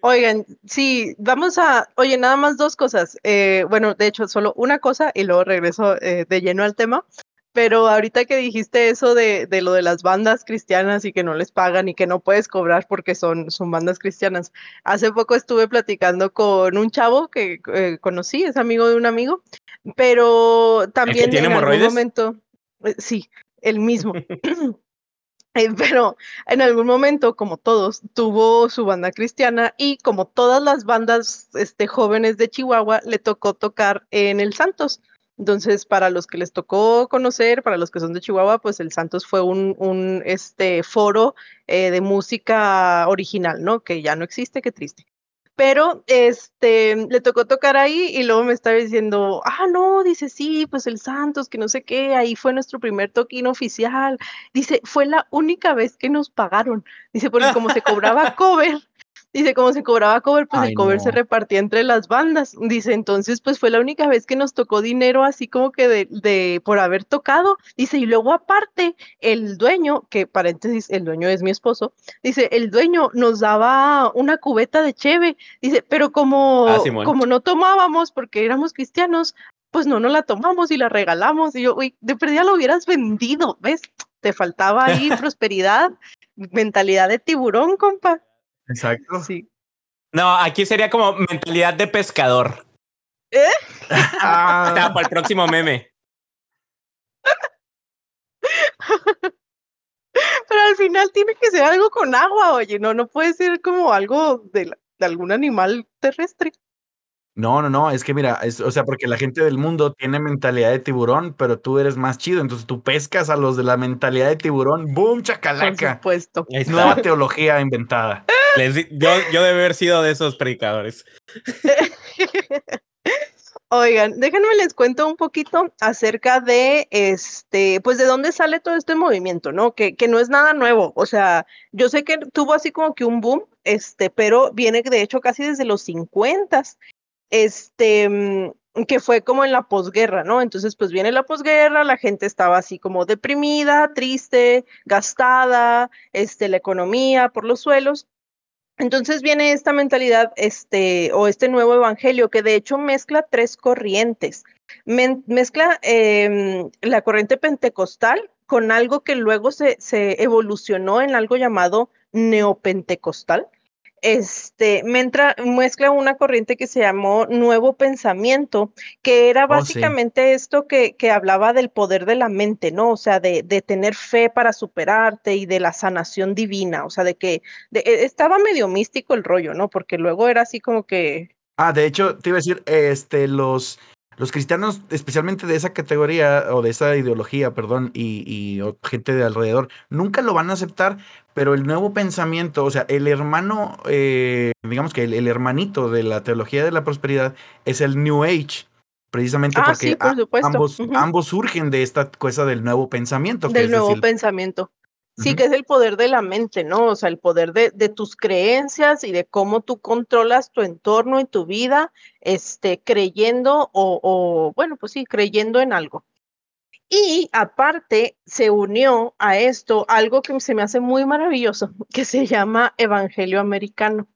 Oigan, sí, vamos a, oye, nada más dos cosas. Eh, bueno, de hecho, solo una cosa y luego regreso eh, de lleno al tema. Pero ahorita que dijiste eso de, de, lo de las bandas cristianas y que no les pagan y que no puedes cobrar porque son, son bandas cristianas, hace poco estuve platicando con un chavo que eh, conocí, es amigo de un amigo, pero también tiene en algún momento, sí, el mismo. Pero en algún momento, como todos, tuvo su banda cristiana y como todas las bandas este, jóvenes de Chihuahua, le tocó tocar en el Santos. Entonces, para los que les tocó conocer, para los que son de Chihuahua, pues el Santos fue un, un este, foro eh, de música original, ¿no? Que ya no existe, qué triste pero este, le tocó tocar ahí y luego me estaba diciendo, ah, no, dice, sí, pues el Santos, que no sé qué, ahí fue nuestro primer toquín oficial. Dice, fue la única vez que nos pagaron. Dice, porque como se cobraba cover, Dice, como se cobraba cover, pues el cover se repartía entre las bandas. Dice, entonces, pues fue la única vez que nos tocó dinero así como que de, de, por haber tocado. Dice, y luego aparte, el dueño, que paréntesis, el dueño es mi esposo, dice, el dueño nos daba una cubeta de cheve. Dice, pero como, ah, como no tomábamos porque éramos cristianos, pues no, no la tomamos y la regalamos. Y yo, uy, de perdida lo hubieras vendido, ¿ves? Te faltaba ahí prosperidad, mentalidad de tiburón, compa. Exacto. Sí. No, aquí sería como mentalidad de pescador. ¿Eh? para el próximo meme. Pero al final tiene que ser algo con agua, oye, no, no puede ser como algo de, de algún animal terrestre. No, no, no, es que mira, es, o sea, porque la gente del mundo tiene mentalidad de tiburón, pero tú eres más chido, entonces tú pescas a los de la mentalidad de tiburón, ¡boom, chacalaca! Por supuesto. Nueva teología inventada. yo, yo debe haber sido de esos predicadores. Oigan, déjenme les cuento un poquito acerca de este, pues de dónde sale todo este movimiento, ¿no? Que, que no es nada nuevo. O sea, yo sé que tuvo así como que un boom, este, pero viene de hecho casi desde los 50 este, mm, que fue como en la posguerra, ¿no? Entonces, pues viene la posguerra, la gente estaba así como deprimida, triste, gastada, este, la economía por los suelos. Entonces viene esta mentalidad, este, o este nuevo evangelio, que de hecho mezcla tres corrientes. mezcla em, la corriente pentecostal con algo que luego se, se evolucionó en algo llamado neopentecostal este, me entra, mezcla una corriente que se llamó Nuevo Pensamiento, que era oh, básicamente esto que, que, hablaba del poder de la mente, ¿no? O sea, de, de, tener fe para superarte y de la sanación divina, o sea, de que e, estaba medio místico el rollo, ¿no? Porque luego era así como que... Ah, de hecho, te iba a decir, este, los, los cristianos, especialmente de esa categoría o de esa ideología, perdón, y, y gente de alrededor, nunca lo van a aceptar pero el nuevo pensamiento, o sea, el hermano, eh, digamos que el, hermanito de la teología de la prosperidad es el New Age, precisamente ah, porque por ambos, ambos surgen de esta cosa del nuevo pensamiento. Del nuevo pensamiento. Sí, que es el poder de la mente, ¿no? O sea, el poder de, de, tus creencias y de cómo tú controlas tu entorno y tu vida, este, creyendo o, o, bueno, pues sí, creyendo en algo. Y aparte se unió a esto algo que se me hace muy maravilloso, que se llama Evangelio Americano.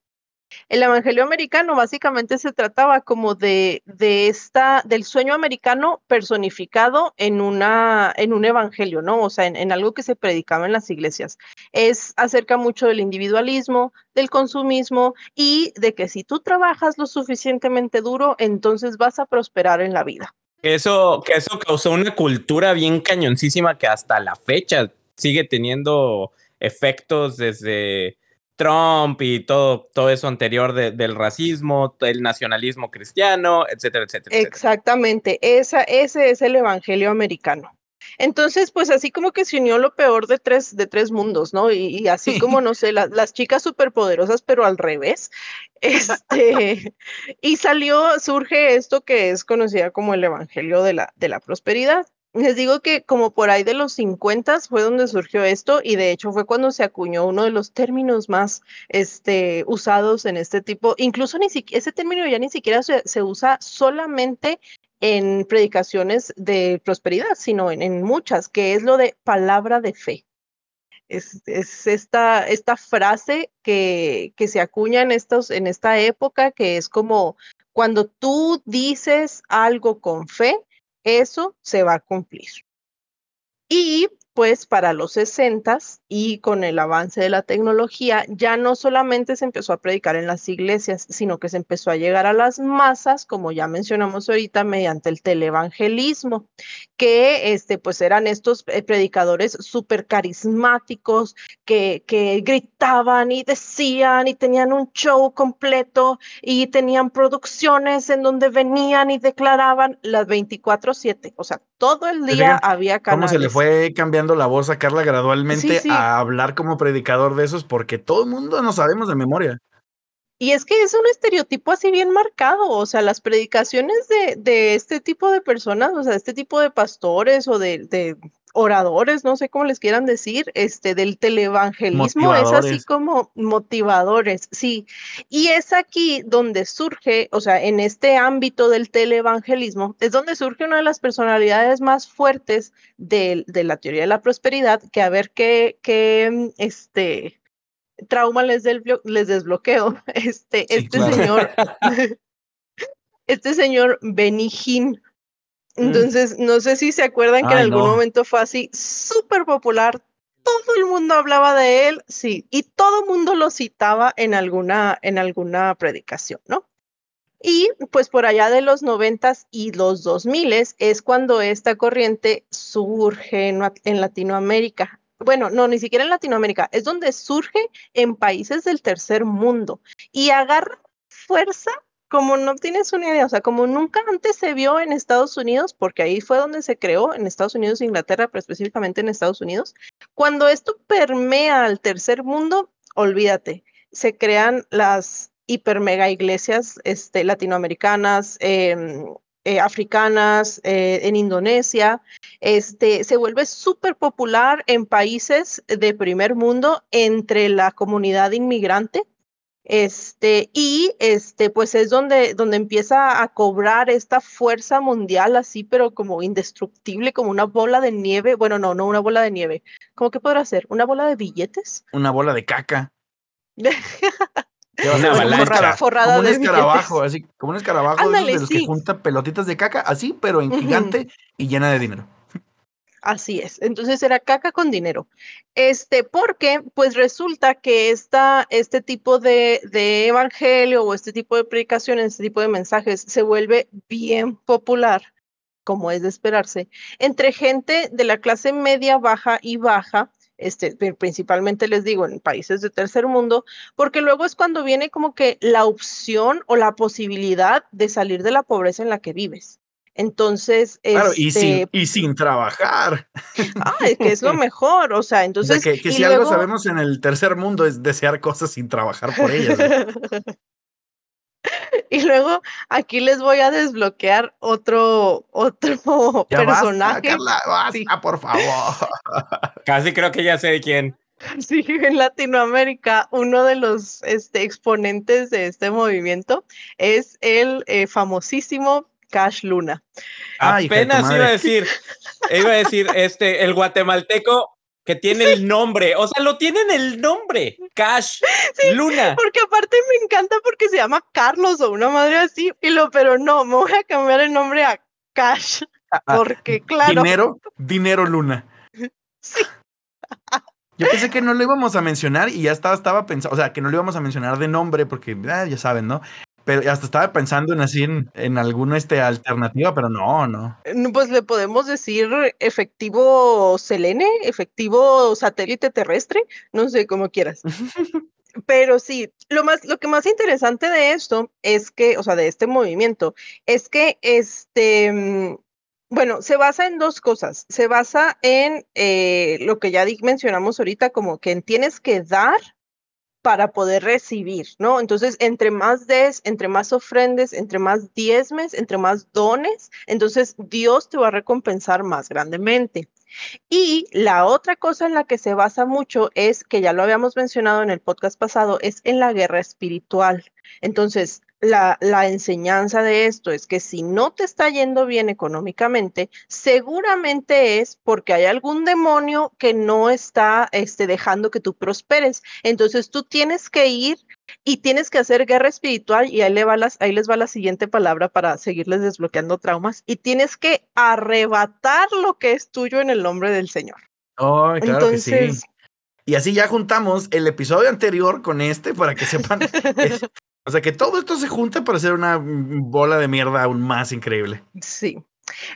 El Evangelio Americano básicamente se trataba como de, de esta, del sueño americano personificado en, una, en un evangelio, ¿no? O sea, en, en algo que se predicaba en las iglesias. Es acerca mucho del individualismo, del consumismo y de que si tú trabajas lo suficientemente duro, entonces vas a prosperar en la vida. Eso, que eso causó una cultura bien cañoncísima que hasta la fecha sigue teniendo efectos desde Trump y todo, todo eso anterior del racismo, el nacionalismo cristiano, etcétera, etcétera. Exactamente, Esa, ese es el evangelio americano. Entonces, pues así como que se unió lo peor de tres, de tres mundos, ¿no? Y, así como, no sé, las chicas superpoderosas, pero al revés. Este, y salió, surge esto que es conocida como el Evangelio de la, de la Prosperidad. Les digo que como por ahí de los 50 fue donde surgió esto y de hecho fue cuando se acuñó uno de los términos más este, usados en este tipo. Incluso ni ese término ya ni siquiera se, se usa solamente en predicaciones de prosperidad, sino en, muchas, que es lo de palabra de fe. Es, esta, esta frase que, que se acuña en, estos, en esta época, que es como cuando tú dices algo con fe, eso se va a cumplir. Y pues para los 60 y con el avance de la tecnología, ya no solamente se empezó a predicar en las iglesias, sino que se empezó a llegar a las masas, como ya mencionamos ahorita, mediante el televangelismo, que este, pues eran estos eh, predicadores súper carismáticos que, que gritaban y decían y tenían un show completo y tenían producciones en donde venían y declaraban las 24/7, o sea, todo el día había canales. ¿Cómo se le fue cambiando la voz a Carla gradualmente a hablar como predicador de esos? Porque todo el mundo no sabemos de memoria. Y es que es un estereotipo así bien marcado, o sea, las predicaciones de, de este tipo de personas, o sea, este tipo de pastores o de, de oradores, no sé cómo les quieran decir, este, del televangelismo, es así como motivadores, sí. Y es aquí donde surge, o sea, en este ámbito del televangelismo, es donde surge una de las personalidades más fuertes de, de la teoría de la prosperidad, que a ver qué, qué, este, trauma les, del, les desbloqueo. Este, este señor, este señor Mm. Entonces, no sé si se acuerdan que en algún momento fue así súper popular. Todo el mundo hablaba de él, sí, y todo el mundo lo citaba en alguna, en alguna predicación, ¿no? Y pues por allá de los noventas y los dos miles es cuando esta corriente surge en, en Latinoamérica. Bueno, no, ni siquiera en Latinoamérica, es donde surge en países del tercer mundo y agarra fuerza como no tienes una idea, o sea, como nunca antes se vio en Estados Unidos, porque ahí fue donde se creó, en Estados Unidos Inglaterra, pero específicamente en Estados Unidos, cuando esto permea al tercer mundo, olvídate, se crean las hiper mega iglesias este, latinoamericanas, em, eh, africanas, eh, en Indonesia, este, se vuelve súper popular en países de primer mundo entre la comunidad inmigrante este, y este, pues es donde, donde empieza a cobrar esta fuerza mundial así, pero como indestructible, como una bola de nieve. Bueno, no, no una bola de nieve. ¿Cómo que podrá ser? ¿Una bola de billetes? Una bola de caca. una avalancha. Forrada, como un escarabajo, así, como un escarabajo de, los que junta pelotitas de caca, así, pero en gigante y llena de dinero. Así es. Entonces era caca con dinero. Este, porque pues resulta que esta, este tipo de, de evangelio o este tipo de predicaciones, este tipo de mensajes se vuelve bien popular, como es de esperarse, entre gente de la clase media, baja y baja, este, principalmente les digo, en países de tercer mundo, porque luego es cuando viene como que la opción o la posibilidad de salir de la pobreza en la que vives. Entonces, claro, y, sin, este y sin trabajar. Ay, que es lo mejor, o sea, entonces... que, si algo sabemos en el tercer mundo es desear cosas sin trabajar por ellas. y luego aquí les voy a desbloquear otro, otro personaje. Basta, por favor. Casi creo que ya sé de quién. Sí, en Latinoamérica uno de los este, exponentes de este movimiento es el eh, famosísimo Cash Luna. Apenas iba a decir, iba a decir, este, el guatemalteco que tiene el nombre, o sea, lo tienen el nombre, Cash Luna. Porque aparte me encanta porque se llama Carlos o una madre así, y lo, pero no, me voy a cambiar el nombre a Cash, ah, ah, porque claro. Dinero, dinero Luna. Sí. Yo pensé que no lo íbamos a mencionar y ya estaba, estaba pensando, o sea, que no lo íbamos a mencionar de nombre porque ah, ya saben, ¿no? Pero hasta estaba pensando en así en, alguna este, alternativa, pero no, no. Pues le podemos decir efectivo Selene, efectivo satélite terrestre, no sé cómo quieras. pero sí, lo más, lo que más interesante de esto es que, o sea, de este movimiento, es que este, mm, bueno, se basa en dos cosas. Se basa en eh, lo que ya mencionamos ahorita, como que tienes que dar para poder recibir, ¿no? Entonces, entre más des, entre más ofrendes, entre más diezmes, entre más dones, entonces Dios te va a recompensar más grandemente. Y la otra cosa en la que se basa mucho es, que ya lo habíamos mencionado en el podcast pasado, es en la guerra espiritual. Entonces, la, enseñanza de esto es que si no te está yendo bien económicamente, seguramente es porque hay algún demonio que no está este, dejando que tú prosperes. Entonces tú tienes que ir y tienes que hacer guerra espiritual y ahí, le va ahí les va la siguiente palabra para seguirles desbloqueando traumas y tienes que arrebatar lo que es tuyo en el nombre del Señor. Oh, claro que sí. Y así ya juntamos el episodio anterior con este para que sepan. o sea, que todo esto se junta para hacer una bola de mierda aún más increíble. Sí.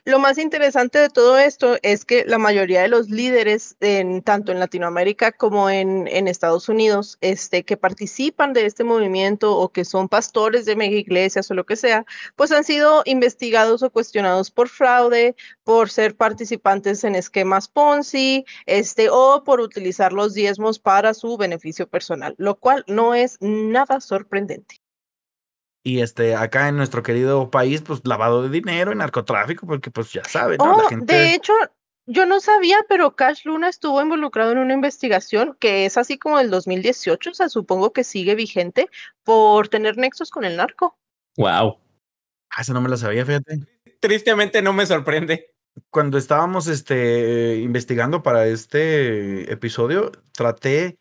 Lo más interesante de todo esto es que la mayoría de los líderes, tanto en Latinoamérica como en, en, Estados Unidos, este, que participan de este movimiento o que son pastores de mega iglesias o lo que sea, pues han sido investigados o cuestionados por fraude, por ser participantes en esquemas Ponzi, este, o por utilizar los diezmos para su beneficio personal, lo cual no es nada sorprendente. Y este, acá en nuestro querido país, pues lavado de dinero y narcotráfico, porque pues ya saben, ¿no? La oh, gente... De hecho, yo no sabía, pero Cash Luna estuvo involucrado en una investigación que es así como del 2018, o sea, supongo que sigue vigente por tener nexos con el narco. Wow. Ah, eso no me lo sabía, fíjate. Tristemente no me sorprende. Cuando estábamos este, investigando para este episodio, traté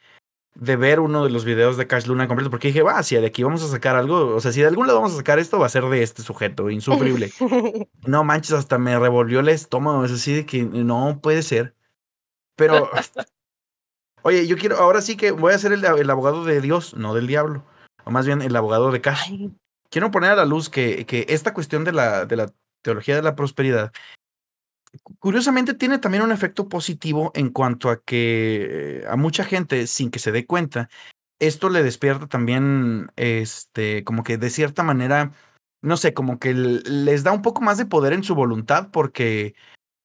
de ver uno de los videos de Cash Luna completo, porque dije, va, si de aquí vamos a sacar algo, o sea, si de algún lado vamos a sacar esto, va a ser de este sujeto, insufrible. no manches, hasta me revolvió el estómago, es así de que no puede ser. Pero, oye, yo quiero, ahora sí que voy a ser el, el, abogado de Dios, no del diablo, o más bien el abogado de Cash. Quiero poner a la luz que, que esta cuestión de la, de la teología de la prosperidad curiosamente tiene también un efecto positivo en cuanto a que a mucha gente, sin que se dé cuenta, esto le despierta también, este, como que de cierta manera, no sé, como que les da un poco más de poder en su voluntad porque,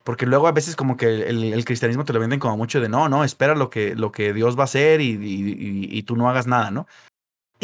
porque luego a veces como que el, cristianismo te lo venden como mucho de no, no, espera lo que, lo que Dios va a hacer y, y tú no hagas nada, ¿no?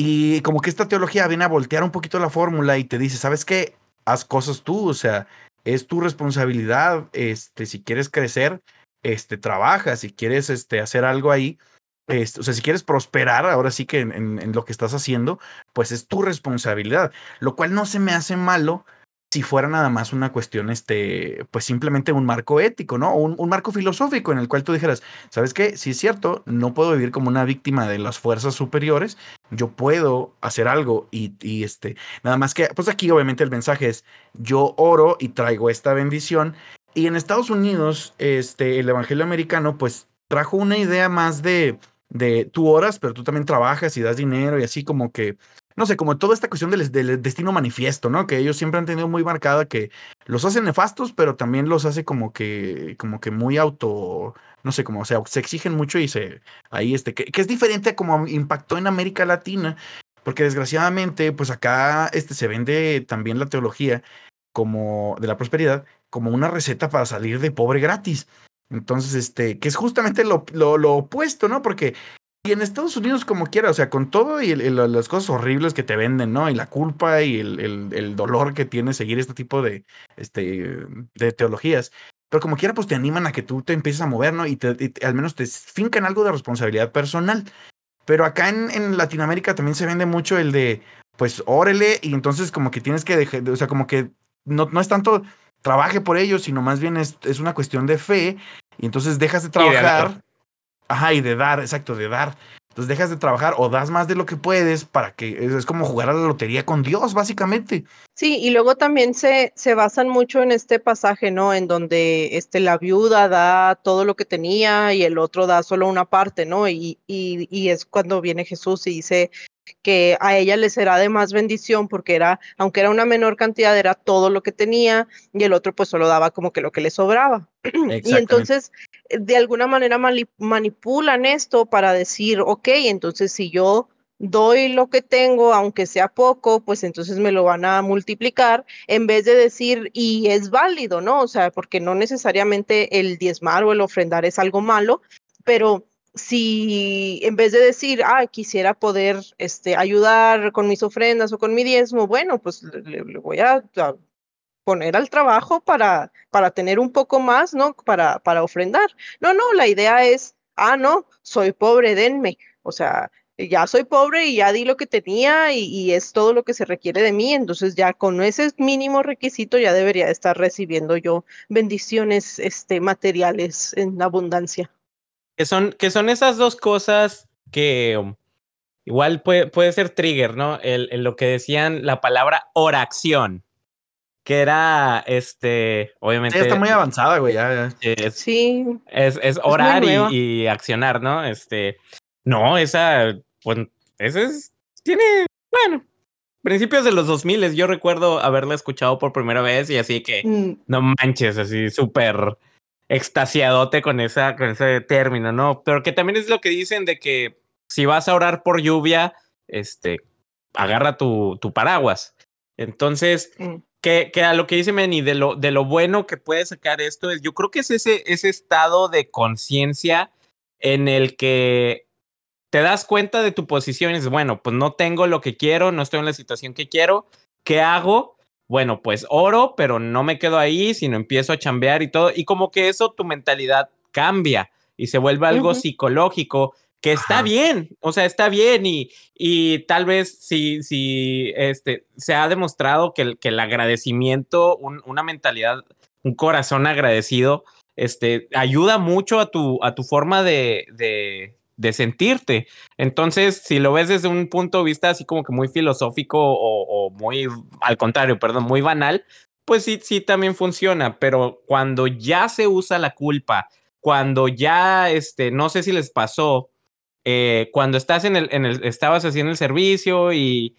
Y como que esta teología viene a voltear un poquito la fórmula y te dice, ¿sabes qué? Haz cosas tú, o sea, es tu responsabilidad, este, si quieres crecer, este, trabaja, si quieres este, hacer algo ahí, este, o sea, si quieres prosperar, ahora sí que en, en, lo que estás haciendo, pues es tu responsabilidad, lo cual no se me hace malo si fuera nada más una cuestión, este, pues simplemente un marco ético, ¿no? Un, marco filosófico en el cual tú dijeras, ¿sabes qué? Si es cierto, no puedo vivir como una víctima de las fuerzas superiores, yo puedo hacer algo y, y este, nada más que, pues aquí obviamente el mensaje es, yo oro y traigo esta bendición. Y en Estados Unidos, este, el Evangelio americano, pues trajo una idea más de, de tú oras, pero tú también trabajas y das dinero y así como que no sé, como toda esta cuestión del, destino manifiesto, ¿no? Que ellos siempre han tenido muy marcada que los hacen nefastos, pero también los hace como que, como que muy auto, no sé, como, o sea, se exigen mucho y se, ahí este, que, es diferente a como impactó en América Latina, porque desgraciadamente, pues acá este, se vende también la teología como de la prosperidad como una receta para salir de pobre gratis. Entonces, este, que es justamente lo, lo, opuesto, ¿no? Porque y en Estados Unidos como quiera, o sea, con todo y las cosas horribles que te venden, ¿no? Y la culpa y el, dolor que tiene seguir este tipo de, este, de teologías. Pero como quiera, pues te animan a que tú te empieces a mover, ¿no? Y, te, al menos te fincan algo de responsabilidad personal. Pero acá en, en, Latinoamérica también se vende mucho el de, pues, órele, y entonces como que tienes que dejar, o sea, como que no, no es tanto trabaje por ello, sino más bien es, es una cuestión de fe, y entonces dejas de trabajar Ajá, y de dar, exacto, de dar. Entonces dejas de trabajar o das más de lo que puedes para que es, como jugar a la lotería con Dios, básicamente. Sí, y luego también se, se basan mucho en este pasaje, ¿no? En donde este, la viuda da todo lo que tenía y el otro da solo una parte, ¿no? Y, y, y es cuando viene Jesús y dice, que a ella le será de más bendición porque era, aunque era una menor cantidad, era todo lo que tenía y el otro pues solo daba como que lo que le sobraba. y entonces, de alguna manera manipulan esto para decir, ok, entonces si yo doy lo que tengo, aunque sea poco, pues entonces me lo van a multiplicar, en vez de decir, y es válido, ¿no? O sea, porque no necesariamente el diezmar o el ofrendar es algo malo, pero si en vez de decir, ah, quisiera poder este, ayudar con mis ofrendas o con mi diezmo, bueno, pues le, voy a, poner al trabajo para, para tener un poco más, ¿no? Para, para ofrendar. No, no, la idea es, ah, no, soy pobre, denme. O sea, ya soy pobre y ya di lo que tenía y, es todo lo que se requiere de mí, entonces ya con ese mínimo requisito ya debería estar recibiendo yo bendiciones este, materiales en abundancia. Que son, que son esas dos cosas que um, igual puede, puede ser trigger, ¿no? El, lo que decían la palabra oración. Que era, este, obviamente. Sí, está muy avanzada, güey, ya, ya. Es, Sí, es, es orar y, y accionar, ¿no? Este, no, esa, pues, esa es, tiene, bueno, principios de los 2000, yo recuerdo haberla escuchado por primera vez y así que, mm, no manches, así súper extasiadote con, esa, con ese término, ¿no? Pero que también es lo que dicen de que si vas a orar por lluvia, este, agarra tu, tu paraguas. Entonces, mm. Que, que a lo que dice Manny, de lo, de lo bueno que puede sacar esto, es, yo creo que es ese, ese estado de conciencia en el que te das cuenta de tu posición y dices, bueno, pues no tengo lo que quiero, no estoy en la situación que quiero, ¿qué hago? Bueno, pues oro, pero no me quedo ahí, sino empiezo a chambear y todo, y como que eso tu mentalidad cambia y se vuelve algo psicológico que está Ajá. bien, o sea, está bien y, y tal vez si, si este, se ha demostrado que el, que el agradecimiento, un- una mentalidad, un corazón agradecido, este, ayuda mucho a tu, a tu forma de, de, de sentirte. Entonces, si lo ves desde un punto de vista así como que muy filosófico o, o muy, al contrario, perdón, muy banal, pues sí, sí también funciona, pero cuando ya se usa la culpa, cuando ya, este, no sé si les pasó, eh, cuando estás en el, en el, estabas haciendo el servicio y,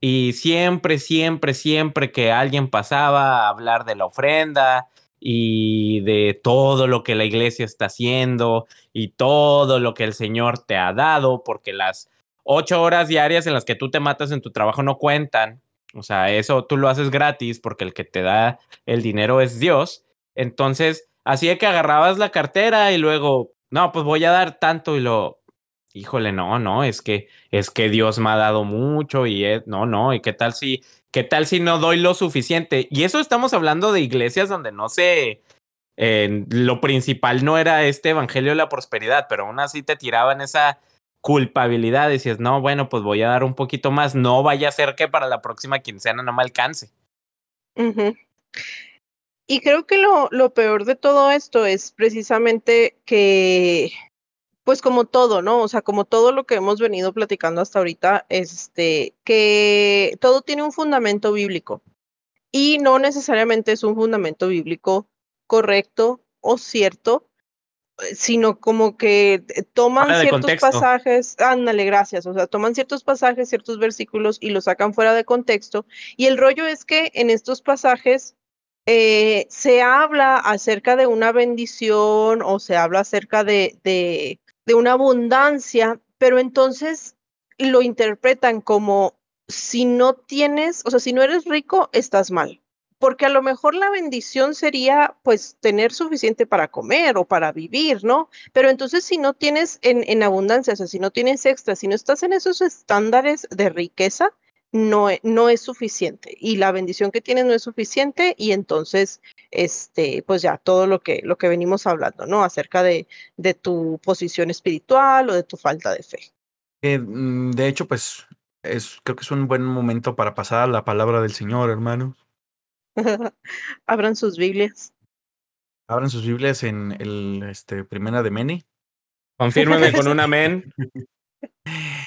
y siempre, siempre, siempre que alguien pasaba a hablar de la ofrenda y de todo lo que la iglesia está haciendo y todo lo que el Señor te ha dado, porque las ocho horas diarias en las que tú te matas en tu trabajo no cuentan. O sea, eso tú lo haces gratis porque el que te da el dinero es Dios. Entonces, así de que agarrabas la cartera y luego, no, pues voy a dar tanto y lo, híjole, no, no, es que es que Dios me ha dado mucho y es, no, no, y qué tal si, qué tal si no doy lo suficiente. Y eso estamos hablando de iglesias donde no sé, eh, lo principal no era este evangelio de la prosperidad, pero aún así te tiraban esa culpabilidad. Decías, no, bueno, pues voy a dar un poquito más, no vaya a ser que para la próxima quincena no me alcance. Y creo que lo, lo peor de todo esto es precisamente que, pues como todo, ¿no? O sea, como todo lo que hemos venido platicando hasta ahorita, este, que todo tiene un fundamento bíblico y no necesariamente es un fundamento bíblico correcto o cierto, sino como que toman ciertos pasajes, ándale, gracias, o sea, toman ciertos pasajes, ciertos versículos y los sacan fuera de contexto. Y el rollo es que en estos pasajes eh, se habla acerca de una bendición o se habla acerca de, de, de una abundancia, pero entonces lo interpretan como si no tienes, o sea, si no eres rico, estás mal. Porque a lo mejor la bendición sería pues tener suficiente para comer o para vivir, ¿no? Pero entonces si no tienes en, en abundancia, o sea, si no tienes extra, si no estás en esos estándares de riqueza, no, e- no es suficiente. Y la bendición que tienes no es suficiente y entonces, este, pues ya todo lo que, lo que venimos hablando, ¿no? Acerca de, de tu posición espiritual o de tu falta de fe. Eh, mm, de hecho, pues es, creo que es un buen momento para pasar a la palabra del Señor, hermano. Abran sus Biblias. Abran sus Biblias en el este, Primera de Meni. Confírmeme con un amén.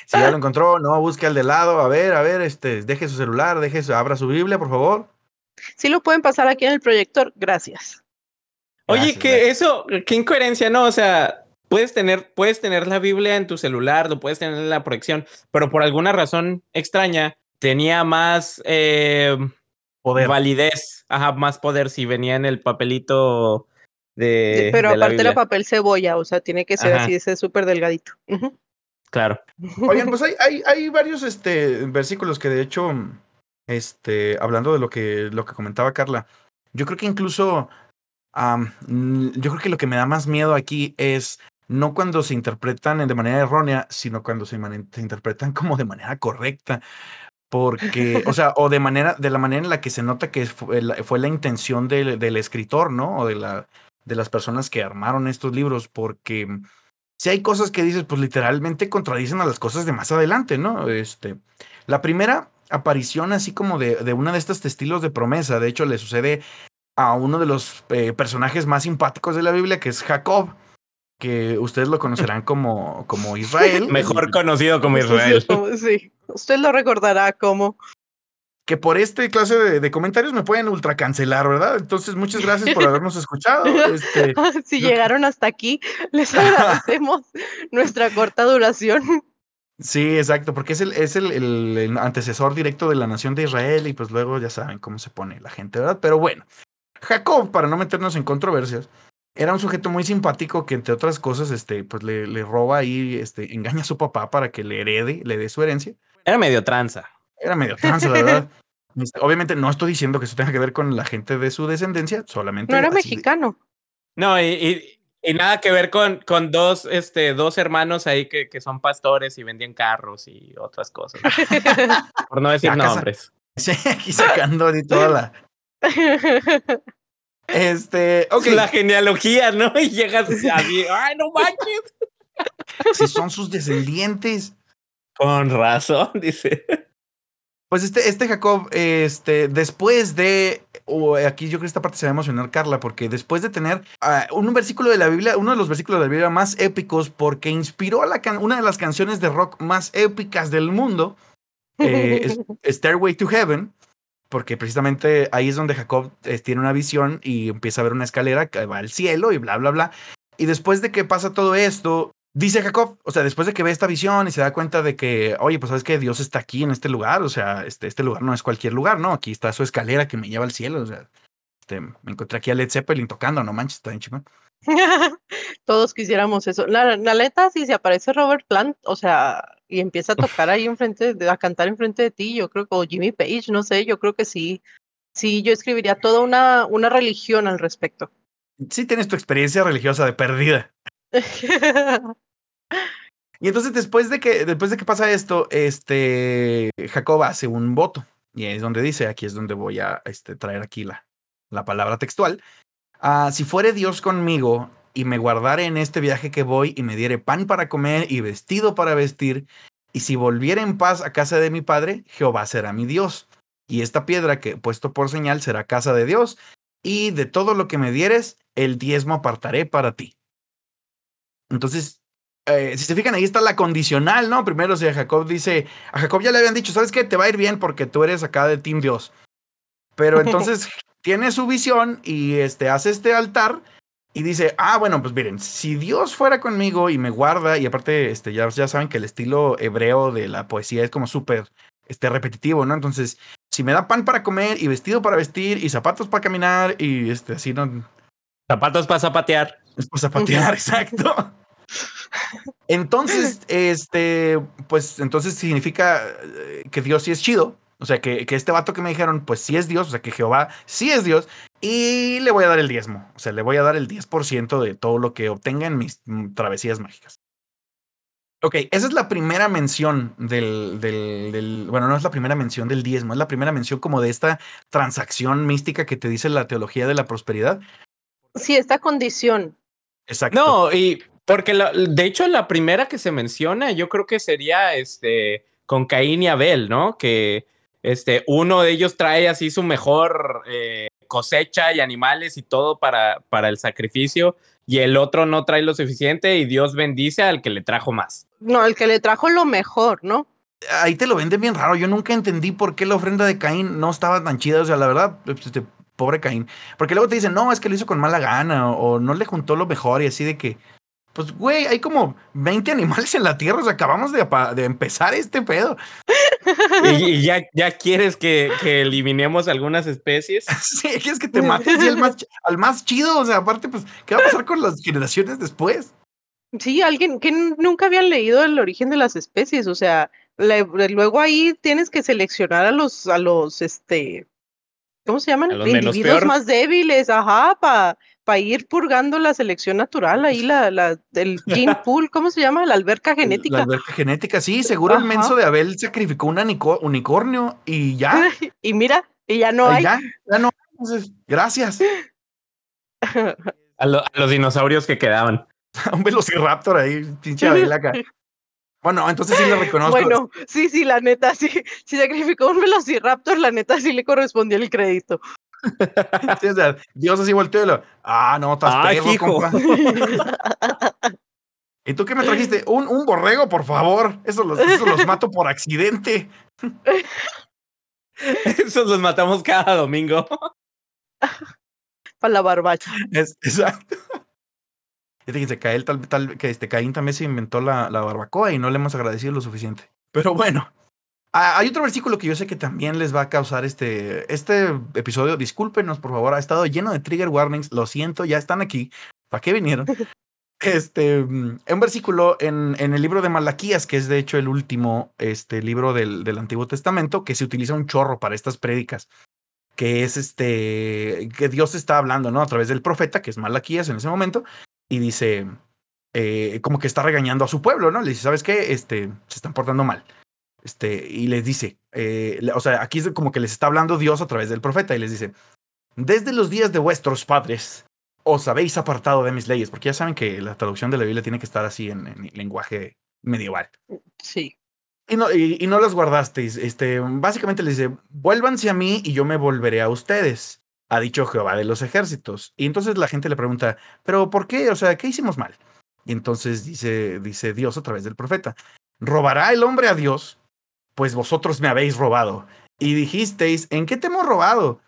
Si ya lo encontró, no, busque al de lado. A ver, a ver, este, deje su celular, deje su, abra su Biblia, por favor. Sí lo pueden pasar aquí en el proyector, gracias. Oye, Gracias, que gracias. eso, qué incoherencia, ¿no? O sea, puedes tener, puedes tener la Biblia en tu celular, lo puedes tener en la proyección, pero por alguna razón extraña tenía más eh, Poder. validez, ajá, más poder si venía en el papelito de, Pero de aparte Biblia. papel cebolla, o sea, tiene que ser Ajá. así, ese súper delgadito. Claro. Oigan, pues hay, hay, hay varios este, versículos que de hecho, este, hablando de lo que, lo que comentaba Carla, yo creo que incluso, mm, yo creo que lo que me da más miedo aquí es no cuando se interpretan de manera errónea, sino cuando se, interpretan como de manera correcta. Porque, o sea, o de manera, de la manera en la que se nota que fue la, fue la intención del, del escritor, ¿no? O de la, de las personas que armaron estos libros, porque si hay cosas que dices, pues literalmente contradicen a las cosas de más adelante, ¿no? Este, la primera aparición así como de, de una de estas estilos de promesa, de hecho le sucede a uno de los eh, personajes más simpáticos de la Biblia, que es Jacob, que ustedes lo conocerán como, como Israel. Mejor conocido como Israel. sí- usted lo recordará como. que por este clase de, comentarios me pueden ultra cancelar, ¿verdad? Entonces, muchas gracias por habernos escuchado. Este, si llegaron hasta aquí, les agradecemos nuestra corta duración. Sí, exacto, porque es, el, es el, antecesor directo de la nación de Israel y pues luego ya saben cómo se pone la gente, ¿verdad? Pero bueno, Jacob, para no meternos en controversias, era un sujeto muy simpático que entre otras cosas, este, pues le, le roba y este, engaña a su papá para que le herede, le dé su herencia. Era medio tranza. Era medio trans, la verdad. Este, obviamente no estoy diciendo que eso tenga que ver con la gente de su descendencia, solamente. No era mexicano. No, y, y, nada que ver con, con dos, este, dos hermanos ahí que, que son pastores y vendían carros y otras cosas. Por no decir nombres. Sí, aquí sacando de toda la. Este, ok. La genealogía, ¿no? Y llegas así, ¡ay, no manches! Si son sus descendientes. Con razón, dice. Pues este, este Jacob, este, después de, aquí yo creo que esta parte se va a emocionar Carla, porque después de tener ah, un versículo de la Biblia, uno de los versículos de la Biblia más épicos, porque inspiró a la una de las canciones de rock más épicas del mundo, eh, Stairway to Heaven, porque precisamente ahí es donde Jacob eh, tiene una visión y empieza a ver una escalera que va al cielo y bla, bla, bla. Y después de que pasa todo esto, Dice Jacob, o sea, después de que ve esta visión y se da cuenta de que, oye, pues sabes que Dios está aquí en este lugar, o sea, este, este lugar no es cualquier lugar, ¿no? Aquí está su escalera que me lleva al cielo, o sea, este, me encontré aquí a Led Zeppelin tocando, no manches, está bien chingón. Todos quisiéramos eso. La, la neta, si se aparece Robert Plant, o sea, y empieza a tocar ahí enfrente, a cantar enfrente de ti, yo creo que, o Jimmy Page, no sé, yo creo que sí, sí, yo escribiría toda una, una religión al respecto. Sí tienes tu experiencia religiosa de perdida. Y entonces después de que, después de que pasa esto, este, Jacob hace un voto. Y es donde dice, aquí es donde voy a este, traer aquí la, la palabra textual. Ah, si fuere Dios conmigo y me guardare en este viaje que voy y me diere pan para comer y vestido para vestir, y si volviere en paz a casa de mi padre, Jehová será mi Dios. Y esta piedra que he puesto por señal será casa de Dios, y de todo lo que me dieres, el diezmo apartaré para ti. Entonces, eh, si se fijan, ahí está la condicional, ¿no? Primero, si a Jacob dice, a Jacob ya le habían dicho, ¿sabes qué? Te va a ir bien porque tú eres acá de Team Dios. Pero entonces tiene su visión y este, hace este altar y dice, ah, bueno, pues miren, si Dios fuera conmigo y me guarda, y aparte, este, ya, ya saben que el estilo hebreo de la poesía es como súper este, repetitivo, ¿no? Entonces, si me da pan para comer y vestido para vestir y zapatos para caminar y este, así, ¿no? Zapatos para zapatear. Es para zapatear, exacto. Entonces, este, pues entonces significa eh, que Dios sí es chido. O sea, que, que, este vato que me dijeron, pues sí es Dios, o sea, que Jehová sí es Dios, y le voy a dar el diezmo. O sea, le voy a dar el 10% de todo lo que obtenga en mis mm, travesías mágicas. Ok, esa es la primera mención del, del, del, bueno, no es la primera mención del diezmo, es la primera mención como de esta transacción mística que te dice la teología de la prosperidad. Sí, esta condición. Exacto. No, y porque de hecho la primera que se menciona, yo creo que sería este con Caín y Abel, ¿no? Que este uno de ellos trae así su mejor eh, cosecha y animales y todo para, para el sacrificio y el otro no trae lo suficiente y Dios bendice al que le trajo más. No, al que le trajo lo mejor, ¿no? Ahí te lo venden bien raro. Yo nunca entendí por qué la ofrenda de Caín no estaba tan chida. O sea, la verdad, este, pobre Caín. Porque luego te dicen, no, es que lo hizo con mala gana o no le juntó lo mejor y así de que pues, güey, hay como 20 animales en la Tierra, o sea, acabamos de, de empezar este pedo. ¿Y, ya, ya quieres que, que, eliminemos algunas especies? Sí, quieres que te mates al, más, al más chido, o sea, aparte, pues, ¿qué va a pasar con las generaciones después? Sí, alguien que nunca habían leído el origen de las especies, o sea, luego ahí tienes que seleccionar a los, a los, este, ¿cómo se llaman? Individuos más débiles, ajá, para para ir purgando la selección natural, ahí la, la el gene pool, ¿cómo se llama? La alberca genética. La alberca genética, sí, seguro el menso de Abel sacrificó un unicornio y ya. y mira, y ya no hay. Ya, ya no Entonces, gracias. A, los dinosaurios que quedaban. un velociraptor ahí, pinche Abel acá. Bueno, entonces sí lo reconozco. Bueno, sí, sí, la neta, sí. Si sacrificó un velociraptor, la neta sí le correspondía el crédito. Dios así volteó y lo, ah, no, estás ah, ¿Y tú qué me trajiste? Un, un borrego, por favor. Eso los, eso los mato por accidente. Esos los matamos cada domingo. Para la barbacha. Es, exacto. Fíjense, Caín, tal, tal, que este Caín también se inventó la, la barbacoa y no le hemos agradecido lo suficiente. Pero bueno, hay otro versículo que yo sé que también les va a causar este, este episodio. Discúlpenos, por favor, ha estado lleno de trigger warnings. Lo siento, ya están aquí. ¿Para qué vinieron? Este, mm, un versículo en, en, el libro de Malaquías, que es de hecho el último este, libro del, del Antiguo Testamento, que se utiliza un chorro para estas prédicas, que es este, que Dios está hablando, ¿no? A través del profeta, que es Malaquías en ese momento, y dice, eh, como que está regañando a su pueblo, ¿no? Le dice, ¿sabes qué? Este, se están portando mal. Este, y les dice, eh, o sea, aquí es como que les está hablando Dios a través del profeta y les dice, desde los días de vuestros padres os habéis apartado de mis leyes, porque ya saben que la traducción de la Biblia tiene que estar así en, en lenguaje medieval. Sí. Y no, y, y no las guardasteis. Este, básicamente les dice, vuélvanse a mí y yo me volveré a ustedes, ha dicho Jehová de los ejércitos. Y entonces la gente le pregunta, pero ¿por qué? O sea, ¿qué hicimos mal? Y entonces dice, dice Dios a través del profeta, ¿robará el hombre a Dios? Pues vosotros me habéis robado. Y dijisteis, ¿en qué te hemos robado?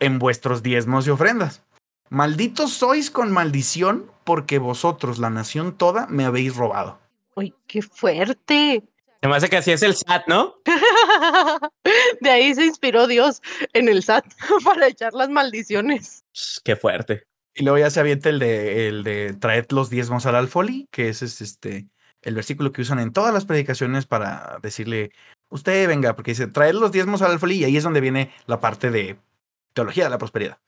En vuestros diezmos y ofrendas. Malditos sois con maldición, porque vosotros, la nación toda, me habéis robado. ¡Uy, qué fuerte! Se me hace que así es el SAT, ¿no? de ahí se inspiró Dios en el SAT para echar las maldiciones. Qué fuerte. Y luego ya se avienta el de, el de traed los diezmos al alfoli, que ese es este el versículo que usan en todas las predicaciones para decirle, usted venga, porque dice, traer los diezmos al alfolí y ahí es donde viene la parte de teología de la prosperidad.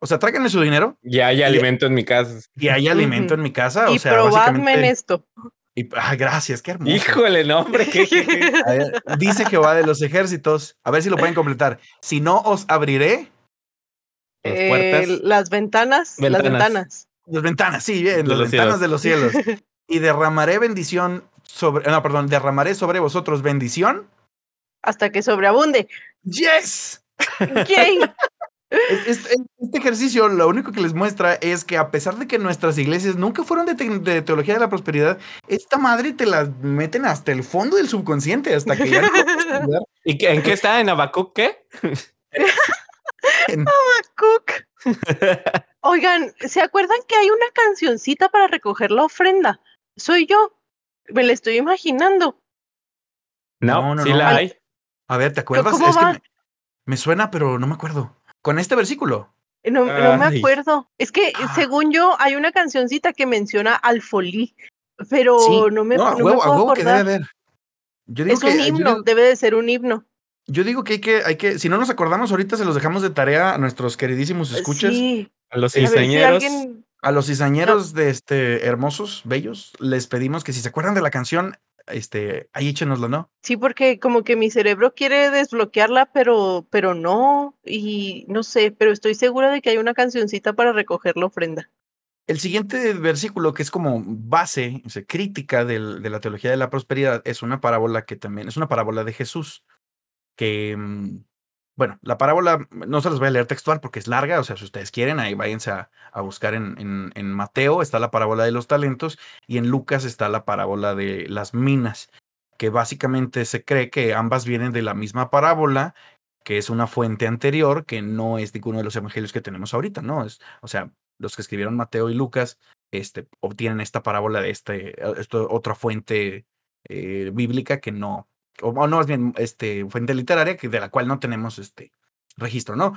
O sea, tráiganme su dinero. Y hay alimento en mi casa. Y hay alimento en mi casa. Y o sea, probadme en esto. Y, ah, gracias, qué hermoso. Híjole, no, hombre. ¿qué, qué, qué? Ver, dice Jehová de los ejércitos. A ver si lo pueden completar. Si no, os abriré. Las puertas. Eh, las ventanas, Ventanas. Las ventanas. Las ventanas, sí, bien, De las ventanas cielos. de los cielos. Y derramaré bendición sobre. No, perdón, derramaré sobre vosotros bendición. Hasta que sobreabunde. ¡Yes! Yay. Este ejercicio lo único que les muestra es que a pesar de que nuestras iglesias nunca fueron de, te- de teología de la prosperidad, esta madre te la meten hasta el fondo del subconsciente, hasta que ya no. ¿Y qué- en qué está? ¿En Habacuc qué? En- Cook. Oigan, ¿se acuerdan que hay una cancioncita para recoger la ofrenda? Soy yo. Me la estoy imaginando. No, No, no, sí no. la Ay. hay. A ver, ¿te acuerdas? ¿Cómo Es que me, me suena, pero no me acuerdo. Con este versículo. No, no me acuerdo. Es que, Ah. según yo, hay una cancioncita que menciona alfolí, pero Sí. no me, no, a no me huevo, a puedo huevo que debe acordar. haber. Yo digo Es que, un yo himno, digo- debe de ser un himno. Yo digo que hay que, hay que, si no nos acordamos ahorita, se los dejamos de tarea a nuestros queridísimos escuchas, Sí, A los a ver si cizañeros. alguien... a los cizañeros de este hermosos, bellos, les pedimos que si se acuerdan de la canción, este, ahí échenoslo, ¿no? Sí, porque como que mi cerebro quiere desbloquearla, pero, pero no, y no sé, pero estoy segura de que hay una cancioncita para recoger la ofrenda. El siguiente versículo, que es como base, o sea, crítica del- de la teología de la prosperidad, es una parábola que también es una parábola de Jesús. Que, mm, bueno, la parábola no se las voy a leer textual porque es larga, o sea, si ustedes quieren, ahí váyanse a, a buscar en, en, Mateo, está la parábola de los talentos, y en Lucas está la parábola de las minas, que básicamente se cree que ambas vienen de la misma parábola, que es una fuente anterior, que no es ninguno de los evangelios que tenemos ahorita, ¿no? Es, o sea, los que escribieron Mateo y Lucas este, obtienen esta parábola de este, esto, otra fuente eh, bíblica que no, o, no, más bien, este, fuente literaria que de la cual no tenemos este registro, ¿no?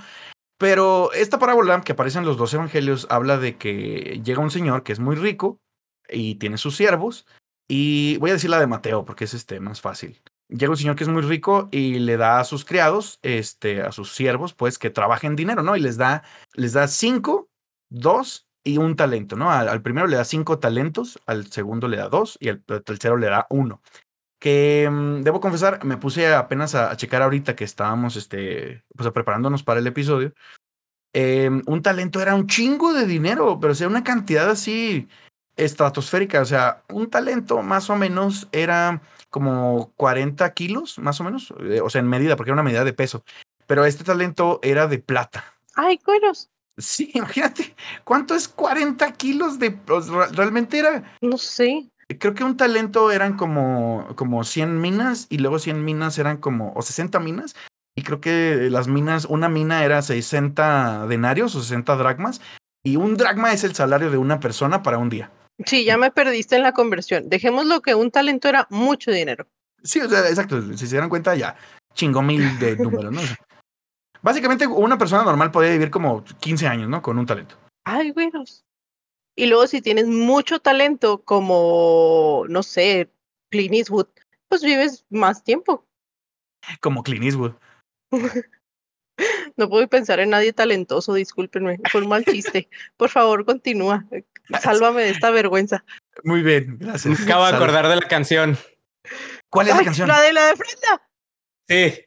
Pero esta parábola que aparece en los dos evangelios habla de que llega un señor que es muy rico y tiene sus siervos, y voy a decir la de Mateo porque es este más fácil. Llega un señor que es muy rico y le da a sus criados, este, a sus siervos, pues que trabajen dinero, ¿no? Y les da, les da cinco, dos y un talento, ¿no? Al primero le da cinco talentos, al segundo le da dos y al tercero le da uno. Que mm, debo confesar, me puse apenas a, a checar ahorita que estábamos, este, pues preparándonos para el episodio. Eh, un talento era un chingo de dinero, pero o sea, una cantidad así estratosférica. O sea, un talento más o menos era como 40 kilos, más o menos. eh, o sea, en medida, porque era una medida de peso. Pero este talento era de plata. Ay, cueros, Sí, imagínate, ¿cuánto es 40 kilos de... realmente era, no sé. Creo que un talento eran como, como 100 minas y luego 100 minas eran como, o 60 minas, y creo que las minas, una mina era 60 denarios o 60 dracmas, y un dracma es el salario de una persona para un día. Sí, ya me perdiste en la conversión. Dejémoslo que un talento era mucho dinero. Sí, o sea, exacto. Si se dieron cuenta, ya chingo mil de números, ¿no? O sea, básicamente, una persona normal podría vivir como 15 años, ¿no? Con un talento. Ay, güeros. Y luego, si tienes mucho talento, como, no sé, Clint Eastwood, pues vives más tiempo. Como Clint Eastwood. No puedo pensar en nadie talentoso, discúlpenme. Fue un mal chiste. Por favor, continúa. Sálvame de esta vergüenza. Muy bien, gracias. Me acabo de acordar de la canción. ¿Cuál es la canción? La de la de Frenda. Sí.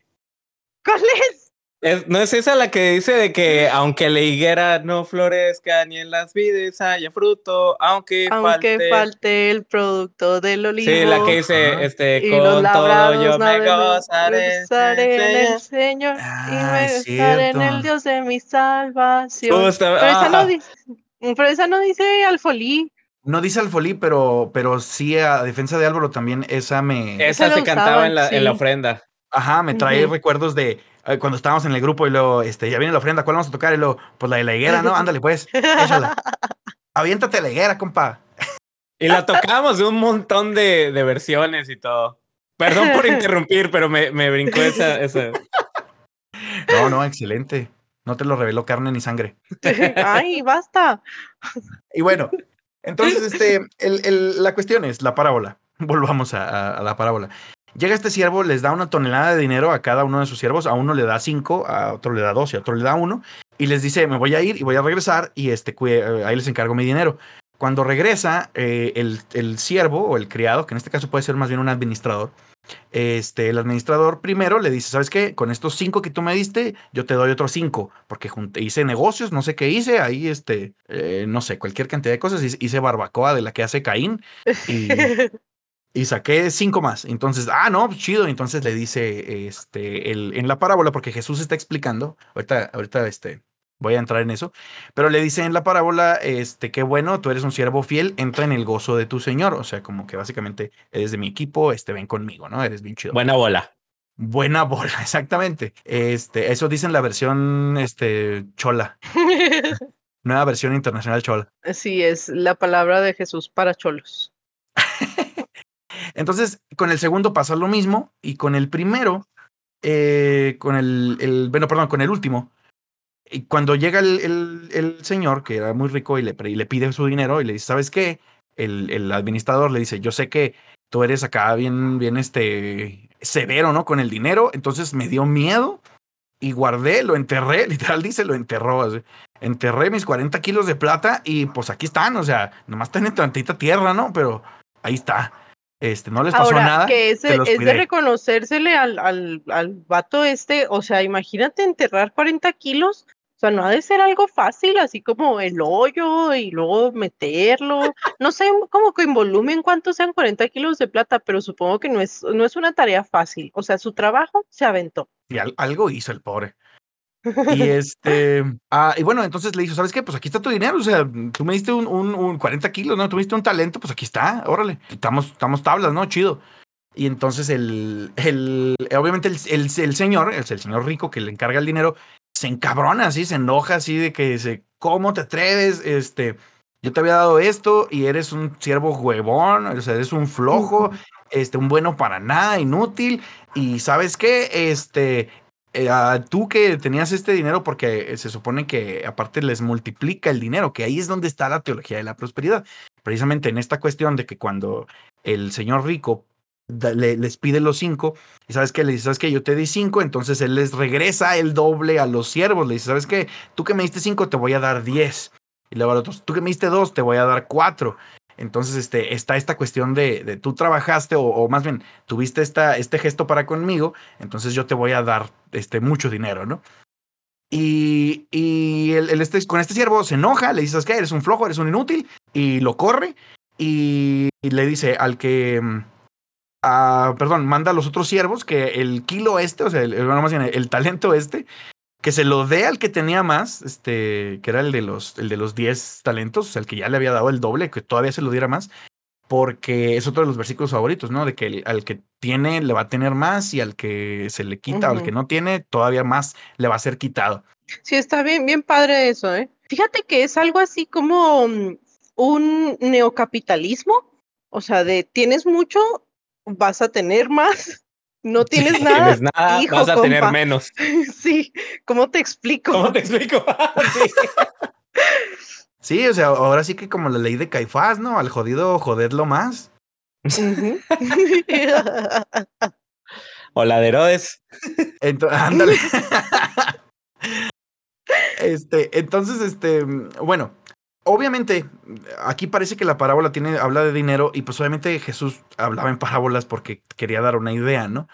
¿Cuál es? Es- ¿No es esa la que dice de que aunque la higuera no florezca ni en las vides haya fruto, aunque, Aunque falte... falte el producto del olivo. Sí, la que dice, este, con labrados todo yo me gozaré. gozaré en el Señor. Y Ah, me gozaré en el. Dios de mi salvación. Justo, pero, esa no dice, pero esa no dice alfolí. No dice Alfolí, pero, pero sí a defensa de Álvaro también esa me, Esa Esa se cantaba usaban, en la, en la sí. ofrenda. ajá, me trae recuerdos de cuando estábamos en el grupo y luego, este, ya viene la ofrenda, ¿cuál vamos a tocar? Y luego, pues la de la higuera, ¿no? Ándale, pues, échala. Aviéntate la higuera, compa. Y la tocábamos de un montón de, de versiones y todo. Perdón por interrumpir, pero me, me brincó esa, esa. No, no, excelente. No te lo reveló carne ni sangre. Ay, basta. Y bueno, entonces, este, el, el- la cuestión es la parábola. Volvamos a, a- a la parábola. Llega este siervo, les da una tonelada de dinero a cada uno de sus siervos. A uno le da cinco, a otro le da dos y a otro le da uno. Y les dice, me voy a ir y voy a regresar y este, eh, ahí les encargo mi dinero. Cuando regresa, eh, el, el siervo o el criado, que en este caso puede ser más bien un administrador, este, el administrador primero le dice, ¿sabes qué? Con estos cinco que tú me diste, yo te doy otros cinco, porque junté- hice negocios, no sé qué hice, ahí, este, eh, no sé, cualquier cantidad de cosas, hice barbacoa de la que hace Caín y, y saqué cinco más. Entonces, ah, no, pues chido. Entonces le dice, este, el, en la parábola, porque Jesús está explicando, ahorita, ahorita, este, voy a entrar en eso, pero le dice en la parábola, este, qué bueno, tú eres un siervo fiel, entra en el gozo de tu Señor. O sea, como que básicamente eres de mi equipo, este, ven conmigo, ¿no? Eres bien chido. Buena bola. Buena bola, exactamente. Este, eso dice en la versión, este, chola, nueva versión internacional chola. Sí, es la palabra de Jesús para cholos. Entonces, con el segundo pasa lo mismo y con el primero, eh, con el, el, bueno, perdón, con el último, y cuando llega el, el- señor, que era muy rico, y le, y le pide su dinero y le dice, ¿sabes qué? El, el administrador le dice, yo sé que tú eres acá bien, bien, este, severo, ¿no? Con el dinero, entonces me dio miedo y guardé, lo enterré, literal dice, lo enterró. Enterré mis 40 kilos de plata y pues aquí están, o sea, nomás tienen tantita tierra, ¿no? Pero ahí está. Este, no les pasó Ahora, nada. que es, de- reconocérsele al, al, al vato este, o sea, imagínate enterrar 40 kilos, o sea, no ha de ser algo fácil, así como el hoyo y luego meterlo, no sé como que en volumen cuántos sean 40 kilos de plata, pero supongo que no es, no es una tarea fácil, o sea, su trabajo se aventó. Y al- algo hizo el pobre. Y este, ah, y bueno, entonces le dijo, ¿sabes qué? Pues aquí está tu dinero, o sea, tú me diste un, un, un 40 kilos, ¿no? Tú me diste un talento, pues aquí está, órale, estamos, estamos tablas, ¿no? Chido. Y entonces el, el obviamente el, el, el señor, el, el señor rico que le encarga el dinero, se encabrona así, se enoja así de que dice, ¿cómo te atreves? Este, yo te había dado esto y eres un siervo huevón, o sea, eres un flojo, este, un bueno para nada, inútil. Y sabes qué, este, eh, tú que tenías este dinero, porque se supone que aparte les multiplica el dinero, que ahí es donde está la teología de la prosperidad. Precisamente en esta cuestión de que cuando el señor rico les pide los cinco, y sabes que le dice, sabes que yo te di cinco, entonces él les regresa el doble a los siervos, le dice, sabes que tú que me diste cinco, te voy a dar diez. Y luego al otro, tú que me diste dos, te voy a dar cuatro. Entonces, este, está esta cuestión de, tú trabajaste o, más bien tuviste esta, este gesto para conmigo, entonces yo te voy a dar este, mucho dinero, ¿no? Y, y el, el este, con este siervo se enoja, le dices que eres un flojo, eres un inútil, y lo corre y, le dice al que, mm, ah, perdón, manda a los otros siervos que el kilo este, o sea, el, más bien el talento este, que se lo dé al que tenía más, este, que era el de los, el de los 10 talentos, o sea, el que ya le había dado el doble, que todavía se lo diera más, porque es otro de los versículos favoritos, ¿no? De que el- al que tiene le va a tener más y al que se le quita, o al que no tiene, todavía más le va a ser quitado. Sí, está bien, bien padre eso, ¿eh? Fíjate que es algo así como mm, un neocapitalismo, o sea, de tienes mucho, vas a tener más, no tienes nada, Tienes nada, hijo, vas a tener menos. Sí, ¿cómo te explico? ¿Cómo te explico? Sí. Sí, o sea, ahora sí que como la ley de Caifás, ¿no? Al jodido jodedlo más. O la de Herodes. Ento- ándale. este, entonces, este, mm, bueno, obviamente, aquí parece que la parábola tiene, habla de dinero, y pues obviamente Jesús hablaba en parábolas porque quería dar una idea, ¿no?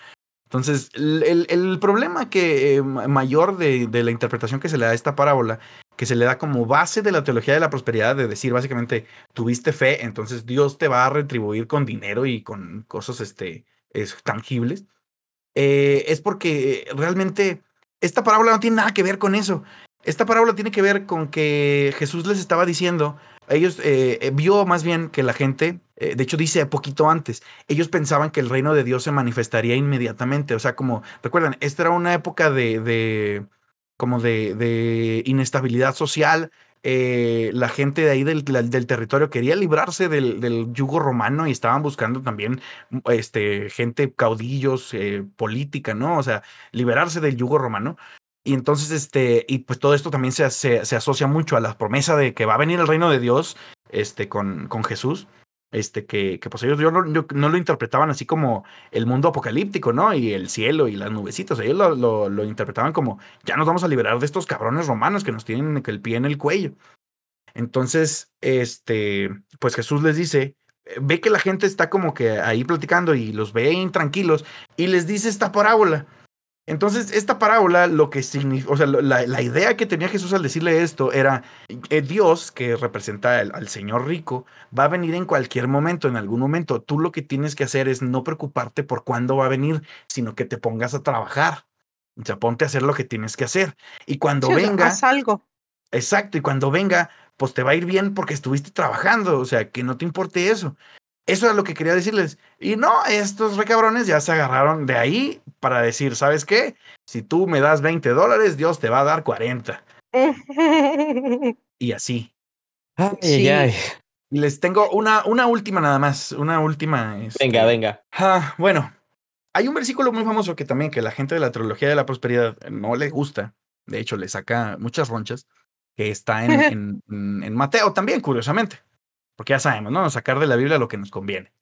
Entonces, el, problema que eh, ma- mayor de, la interpretación que se le da a esta parábola, que se le da como base de la teología de la prosperidad, de decir básicamente, tuviste fe, entonces Dios te va a retribuir con dinero y con cosas este, es- tangibles, eh, es porque realmente esta parábola no tiene nada que ver con eso. Esta parábola tiene que ver con que Jesús les estaba diciendo, ellos eh, eh, vio más bien que la gente, eh, de hecho dice poquito antes, ellos pensaban que el reino de Dios se manifestaría inmediatamente, o sea, como, recuerdan, esta era una época de, como de, inestabilidad social, eh, la gente de ahí del, territorio quería librarse del, del yugo romano y estaban buscando también este, gente, caudillos, política, ¿no? O sea, liberarse del yugo romano. Y entonces, este, y pues todo esto también se, se, se asocia mucho a la promesa de que va a venir el reino de Dios, este, con, con Jesús. Este, que, que pues ellos yo no, yo- no lo interpretaban así como el mundo apocalíptico, ¿no? Y el cielo y las nubecitas. Ellos lo, lo, lo interpretaban como ya nos vamos a liberar de estos cabrones romanos que nos tienen el pie en el cuello. Entonces, este, pues Jesús les dice, eh, ve que la gente está como que ahí platicando y los ve intranquilos y les dice esta parábola. Entonces, esta parábola, lo que significa, o sea, la, la idea que tenía Jesús al decirle esto era, eh, Dios, que representa al, al Señor rico, va a venir en cualquier momento, en algún momento. Tú lo que tienes que hacer es no preocuparte por cuándo va a venir, sino que te pongas a trabajar. O sea, ponte a hacer lo que tienes que hacer. Y cuando Sí, venga, haz algo. Exacto, y cuando venga, pues te va a ir bien porque estuviste trabajando, o sea, que no te importe eso. Eso es lo que quería decirles. Y no, estos recabrones ya se agarraron de ahí para decir, ¿sabes qué? Si tú me das 20 dólares, Dios te va a dar 40. Y así. Ay, Sí. ay, ay. Y les tengo una, una última nada más, una última. este, Venga, venga. Ah, bueno, hay un versículo muy famoso que también que la gente de la trilogía de la prosperidad no le gusta. De hecho, le saca muchas ronchas. Que está en, en, en- en Mateo también, curiosamente. Porque ya sabemos, ¿no? Sacar de la Biblia lo que nos conviene.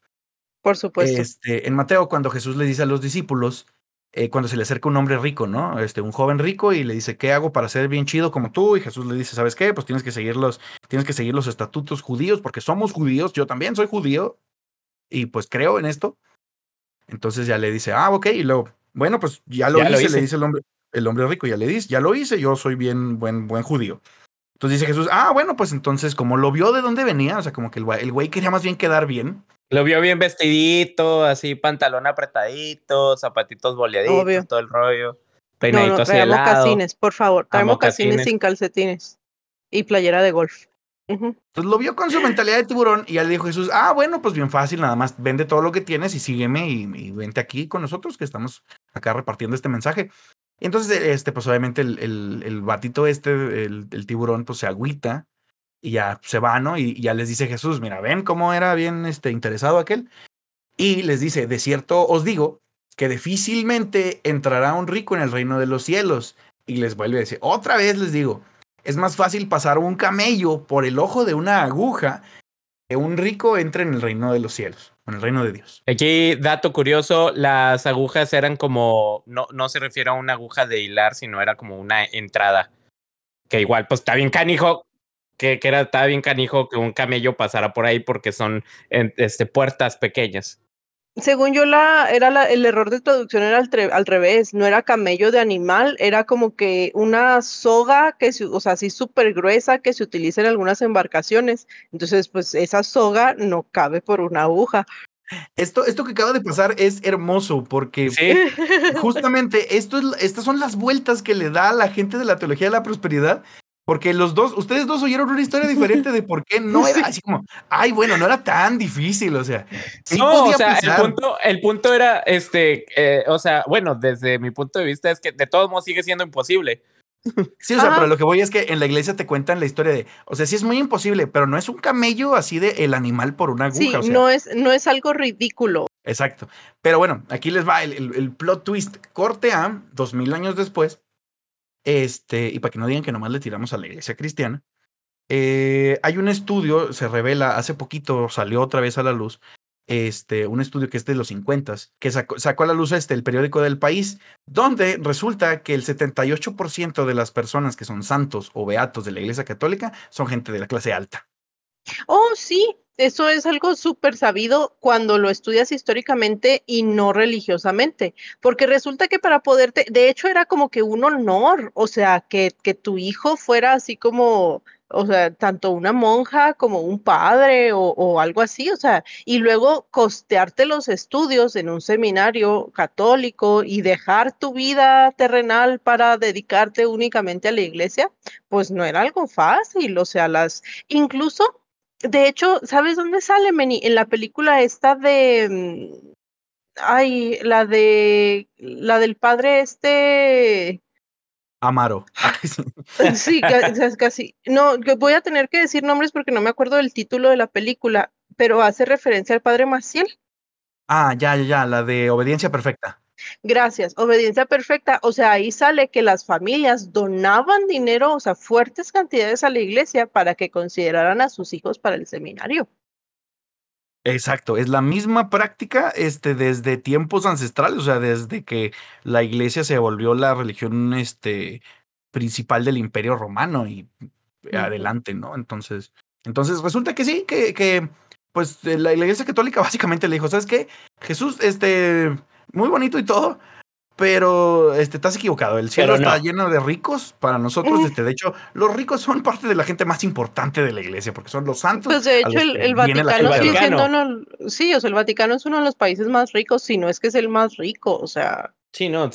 Por supuesto. Este, en Mateo, cuando Jesús le dice a los discípulos, eh, cuando se le acerca un hombre rico, ¿no? Este, un joven rico, y le dice, ¿qué hago para ser bien chido como tú? Y Jesús le dice, ¿sabes qué? Pues tienes que seguir los, tienes que seguir los estatutos judíos, porque somos judíos, yo también soy judío, y pues creo en esto. Entonces ya le dice, ah, ok, y luego, bueno, pues ya lo Ya lo hice, hice. le dice el hombre, el hombre rico, ya le dice, ya lo hice, yo soy bien buen, buen judío. Entonces dice Jesús, ah, bueno, pues entonces, como lo vio de dónde venía, o sea, como que el güey, el güey quería más bien quedar bien, Lo vio bien vestidito, así pantalón apretadito, zapatitos boleaditos, Obvio. todo el rollo. No, Peinadito no, hacia el lado. mocasines, por favor. Trae mocasines mocasines. sin calcetines. Y playera de golf. Entonces lo vio con su mentalidad de tiburón y ya le dijo Jesús, ah, bueno, pues bien fácil, nada más vende todo lo que tienes y sígueme y, y vente aquí con nosotros que estamos acá repartiendo este mensaje. Entonces, este, pues obviamente el, el, el batito este, el, el tiburón, pues se agüita y ya se va, ¿no? Y, y ya les dice Jesús, mira, ven cómo era bien este, interesado aquel. Y les dice, de cierto os digo que difícilmente entrará un rico en el reino de los cielos. Y les vuelve a decir, otra vez les digo, es más fácil pasar un camello por el ojo de una aguja que un rico entre en el reino de los cielos, en el reino de Dios. Aquí, dato curioso, las agujas eran como, no, no se refiere a una aguja de hilar, sino era como una entrada. Que igual, pues está bien canijo, que, que era, estaba bien canijo que un camello pasara por ahí porque son este, puertas pequeñas. Según yo, la, era la- el error de traducción era al, tre- al revés, no era camello de animal, era como que una soga que se, o sea, así súper gruesa que se utiliza en algunas embarcaciones. Entonces, pues esa soga no cabe por una aguja. Esto, esto que acaba de pasar es hermoso porque Sí, justamente esto es, estas son las vueltas que le da a la gente de la teología de la prosperidad Porque los dos, ustedes dos oyeron una historia diferente de por qué no era así como, ay, bueno, no era tan difícil, o sea. no, o sea, el punto, el punto era, este, eh, o sea, bueno, desde mi punto de vista es que de todos modos sigue siendo imposible. Sí, o sea, pero lo que voy es que en la iglesia te cuentan la historia de, o sea, sí es muy imposible, pero no es un camello así de el animal por una aguja. Sí, no, es, no es algo ridículo. Exacto. Pero bueno, aquí les va el, plot twist. Corte a dos mil años después. Este, y para que no digan que nomás le tiramos a la iglesia cristiana. Eh, hay un estudio, se revela, hace poquito salió otra vez a la luz, este, un estudio que es de los 50, que sacó, a la luz este, el periódico del país, donde resulta que el 78% de las personas que son santos o beatos de la Iglesia Católica son gente de la clase alta. Oh, sí, eso es algo súper sabido cuando lo estudias históricamente y no religiosamente, porque resulta que para poderte, de hecho era como que un honor, o sea, que, que tu hijo fuera así como o sea, tanto una monja como un padre o, algo así, o sea, y luego costearte los estudios en un seminario católico y dejar tu vida terrenal para dedicarte únicamente a la iglesia, pues no era algo fácil, o sea, las, incluso, de hecho, ¿sabes dónde sale, Meni? En la película esta de, mm, ay, la de, la del padre este, Amaro. Sí, casi. No, voy a tener que decir nombres porque no me acuerdo del título de la película, pero hace referencia al padre Maciel. Ah, ya, ya, ya, la de Obediencia Perfecta. Gracias, Obediencia Perfecta. O sea, ahí sale que las familias donaban dinero, o sea, fuertes cantidades a la iglesia para que consideraran a sus hijos para el seminario. Exacto, es la misma práctica este, desde tiempos ancestrales, o sea, desde que la iglesia se volvió la religión este, principal del imperio romano y adelante, ¿no? Entonces, entonces resulta que sí, que, que pues la, iglesia católica básicamente le dijo, ¿sabes qué? Jesús, este, muy bonito y todo, pero este, estás equivocado. El cielo está lleno de ricos para nosotros. Este, de hecho, los ricos son parte de la gente más importante de la iglesia, porque son los santos. Pues de hecho, el, Vaticano sigue siendo uno, sí, o sea, el Vaticano es uno de los países más ricos, si no es que es el más rico, o sea. Sí, no,